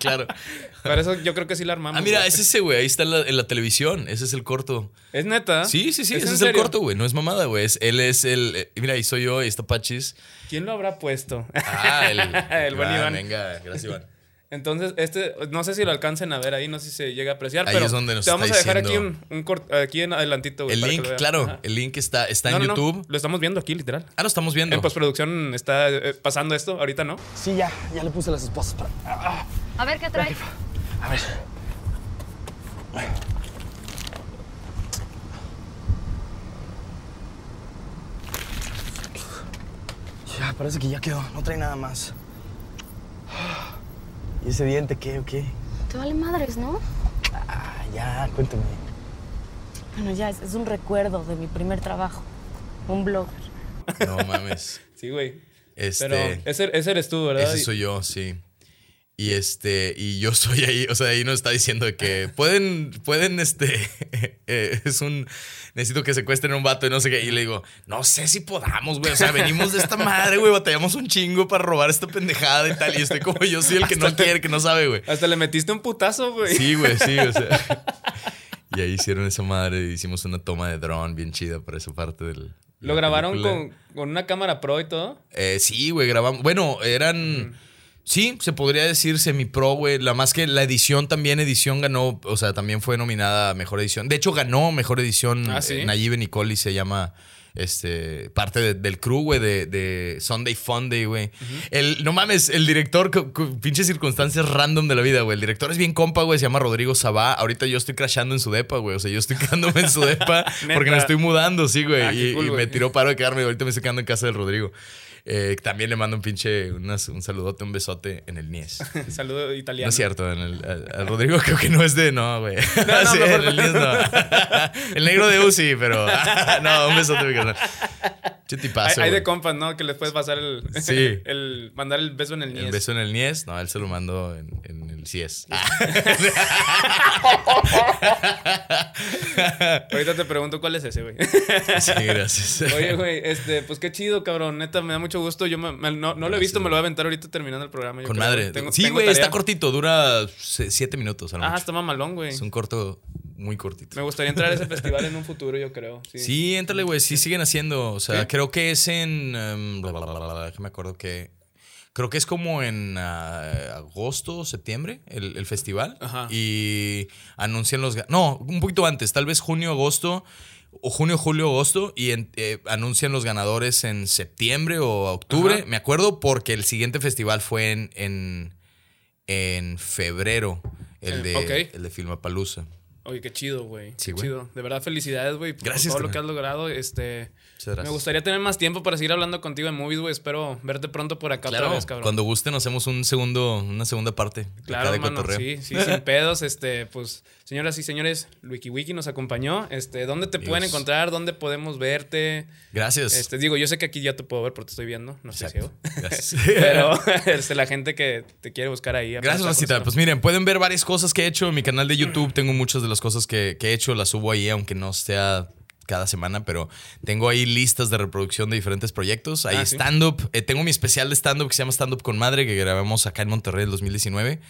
Claro. Para eso yo creo que sí la armamos. Ah, mira, güey. es ese, güey. Ahí está en la, en la televisión. Ese es el corto. ¿Es neta? Sí, sí, sí. ¿Es Ese es el corto, güey. No es mamada, güey. Es- Él es el. eh, mira, ahí soy yo, ahí está Pachis. ¿Quién lo habrá puesto? Ah, el, El buen Iván. Venga, gracias, Iván. Entonces, este, no sé si lo alcancen a ver ahí, no sé si se llega a apreciar, Ahí pero es donde nos te vamos está a dejar aquí un, un cort- aquí en adelantito, güey, El link, claro. Ajá. El link está, está No, en no, no, YouTube. lo estamos viendo aquí, literal. Ah, lo estamos viendo. En postproducción está eh, pasando esto, ahorita no. Sí, ya, ya le puse las esposas para. Ah, A ver qué trae. a ver. Ya, parece que ya quedó. No trae nada más. ¿Y ese diente qué o qué? Te vale madres, ¿no? Ah, ya, cuéntame. Bueno, ya, es, es un recuerdo de mi primer trabajo. Un blogger. No mames. Sí, güey. Este. Pero ese, ese eres tú, ¿verdad? Ese soy yo, sí. Y este, y yo estoy ahí, o sea, ahí nos está diciendo que pueden, pueden, este, eh, es un, necesito que secuestren a un vato y no sé qué. Y le digo, no sé si podamos, güey. O sea, venimos de esta madre, güey, batallamos un chingo para robar esta pendejada y tal. Y estoy como yo soy el que no quiere, que no sabe, güey. Hasta le metiste un putazo, güey. Sí, güey, sí, o sea. Y ahí hicieron esa madre y hicimos una toma de dron bien chida para esa parte del. ¿Lo grabaron con, con, una cámara pro y todo? Eh, sí, güey, grabamos. Bueno, eran. Sí, se podría decir semi-pro, güey. La más que la edición también, edición ganó, o sea, también fue nominada a mejor edición. De hecho, ganó mejor edición. Ah, ¿sí? eh, Nayib Nicoli se llama este, parte de- del crew, güey, de, de Sunday Funday, güey. El, no mames, el director, co- co- pinches circunstancias random de la vida, güey. El director es bien compa, güey, se llama Rodrigo Sabá. Ahorita yo estoy crashando en su depa, güey. O sea, yo estoy quedándome en su depa porque me estoy mudando, sí, güey. Ah, y cool, y güey. me tiró paro de quedarme. Ahorita me estoy quedando en casa del Rodrigo. Eh, también le mando un pinche, unas- un saludote, un besote en el Nies. Saludo italiano. No es cierto, en el, Rodrigo creo que no es de. No, güey. No, no, Sí, mejor en el Nies no. El negro de Uzi, pero. No, un besote, mi carnal. ¿Qué te Hay, hay de compas, ¿no? Que les puedes pasar el, Sí. el mandar el beso en el El niés. beso en el Nies, no, él se lo mando en, en el CIES. Ahorita te pregunto cuál es ese, güey. Sí, gracias. Oye, güey, este, pues qué chido, cabrón. Neta, me da mucho gusto. Yo me- me- no, no lo he visto, me lo voy a aventar ahorita terminando el programa. yo Con creo. madre. Tengo- sí, güey, está cortito, dura siete minutos a lo Ah, mucho. está mamalón, güey. Es un corto muy cortito. Me gustaría entrar a ese festival en un futuro, yo creo. Sí. Sí, éntrale, güey. Sí, siguen haciendo. O sea, ¿Sí? creo que es en. bla, bla, bla, bla, bla, que me acuerdo que. Creo que es como en ah, agosto, septiembre, el, el festival. Ajá. Y anuncian los. No, un poquito antes, tal vez junio, agosto. O junio, julio, agosto. Y en- eh, anuncian los ganadores en septiembre o octubre. Ajá. Me acuerdo porque el siguiente festival fue en. en, en febrero. El Eh, de, ok. el de Filmapalooza. Oye, qué chido, güey. Sí, güey. chido. De verdad, felicidades, güey, por Gracias, todo lo que has logrado. Este, Muchas gracias. me gustaría tener más tiempo para seguir hablando contigo en movies, güey. Espero verte pronto por acá Claro, otra vez, cabrón. cuando gusten hacemos un segundo, una segunda parte Claro, de cotorreo. sí, sí, sin pedos, este, pues, señoras y señores, WikiWiki nos acompañó, este, ¿dónde te pueden encontrar? ¿Dónde podemos verte? Gracias. Este, digo, yo sé que aquí ya te puedo ver porque te estoy viendo, no ciego, Exacto. Gracias. pero, este, la gente que te quiere buscar ahí. Gracias, Rosita. Pues miren, pueden ver varias cosas que he hecho en mi canal de YouTube. Tengo muchas de las cosas que, que he hecho, las subo ahí, aunque no sea cada semana, pero tengo ahí listas de reproducción de diferentes proyectos. Hay Ah, sí. stand-up. eh, tengo mi especial de stand-up que se llama Stand-up con Madre, que grabamos acá en Monterrey en 2019.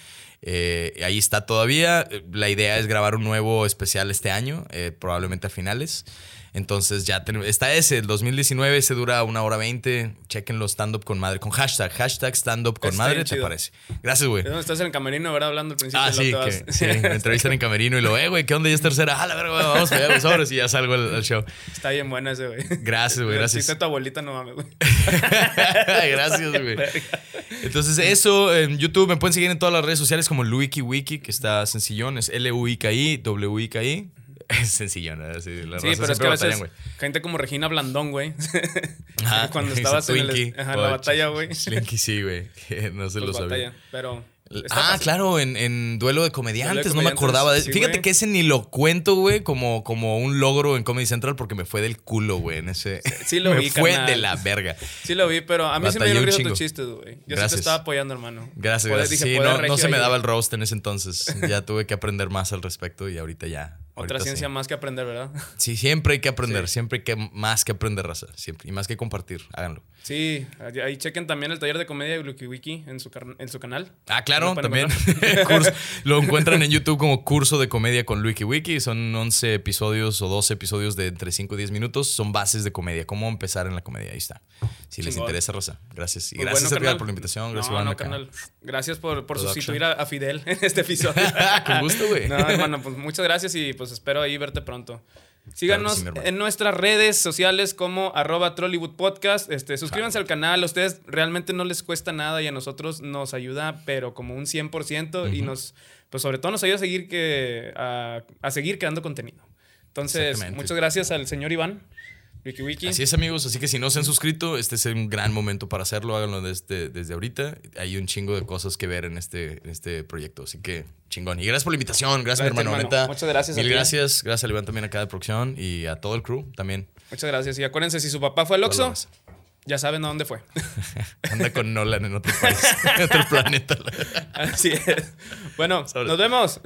Eh, ahí está todavía. La idea es grabar un nuevo especial este año, eh, probablemente a finales. Entonces ya tenemos, está ese, el 2019, ese dura una hora 20. Chequenlo stand-up con madre, con hashtag, hashtag stand-up con Está madre, ¿te parece? Gracias, güey. Estás en el camerino, ¿verdad? Hablando al principio. Ah, sí, que sí, me entrevistan en camerino y lo, eh, güey, ¿qué onda? Ya es tercera. Ah, la verga, güey, vamos allá, güey, sobres", y ya salgo al, al show. Está bien buena ese, güey. Gracias, güey, gracias. Si tu abuelita, no mames, güey. gracias, güey. Entonces, eso, en YouTube me pueden seguir en todas las redes sociales como LuikiWiki, que está sencillón, es L-U-I-K-I, W-I-K-I. Es sencillón, ¿eh? Sí, la Sí, pero es que a veces batallan, gente como Regina Blandón, güey. Ajá, Cuando dice estabas en, el- ajá, la batalla, güey. Slinky, sí, güey. No se Pues lo sabía. Pero. Ah, fácil. claro, en, en Duelo de Comediantes, Duelo de no me acordaba de sí, Fíjate que ese ni lo cuento, güey, como, como un logro en Comedy Central porque me fue del culo, güey, en ese... Sí lo me vi, fue carnal. de la verga. Sí lo vi, pero a mí sí me dieron un risa chingo. tus chistes, güey. Yo sí te Gracias. estaba apoyando, hermano. Gracias, Poder- gracias. dije, Sí, no, no se me daba el roast en ese entonces. Ya tuve que aprender más al respecto y ahorita ya. Otra ciencia sí. más que aprender, ¿verdad? Sí, siempre hay que aprender, Sí. siempre hay que más que aprender, raza. Siempre. Y más que compartir, háganlo. Sí, ahí chequen también el taller de comedia de WikiWiki en su, en su canal. Ah, claro, también. Curso- lo encuentran en YouTube como curso de comedia con Wiki Wiki. Son 11 episodios o 12 episodios de entre 5 y 10 minutos. Son bases de comedia. Cómo empezar en la comedia. Ahí está. Si les Chingón. interesa, Rosa. Gracias. Y Pues gracias, bueno, por la invitación. Gracias, no, no, acá. carnal. Gracias por, por Production. sustituir a, a Fidel en este episodio. Con gusto, güey. No, hermano, pues muchas gracias y pues espero ahí verte pronto. Síganos sí, en nuestras redes sociales como arroba Trollywood Podcast. Este, suscríbanse al canal. A ustedes realmente no les cuesta nada y a nosotros nos ayuda, pero como un 100% y nos, pues sobre todo nos ayuda a seguir, que, a, a seguir creando contenido. Entonces, muchas gracias al señor Iván, Así es, amigos. Así que si no se han suscrito, este es un gran momento para hacerlo. Háganlo desde, desde ahorita. Hay un chingo de cosas que ver en este, en este proyecto. Así que chingón. Y gracias por la invitación. Gracias, Gracias, mi hermano. hermano. Neta, Muchas gracias a Mil ti. gracias. Gracias a Iván también acá de producción y a todo el crew también. Muchas gracias. Y acuérdense, si su papá fue el Oxxo. Ya saben a dónde fue. Anda con Nolan en otro país, en otro planeta. Así es. Bueno, nos vemos.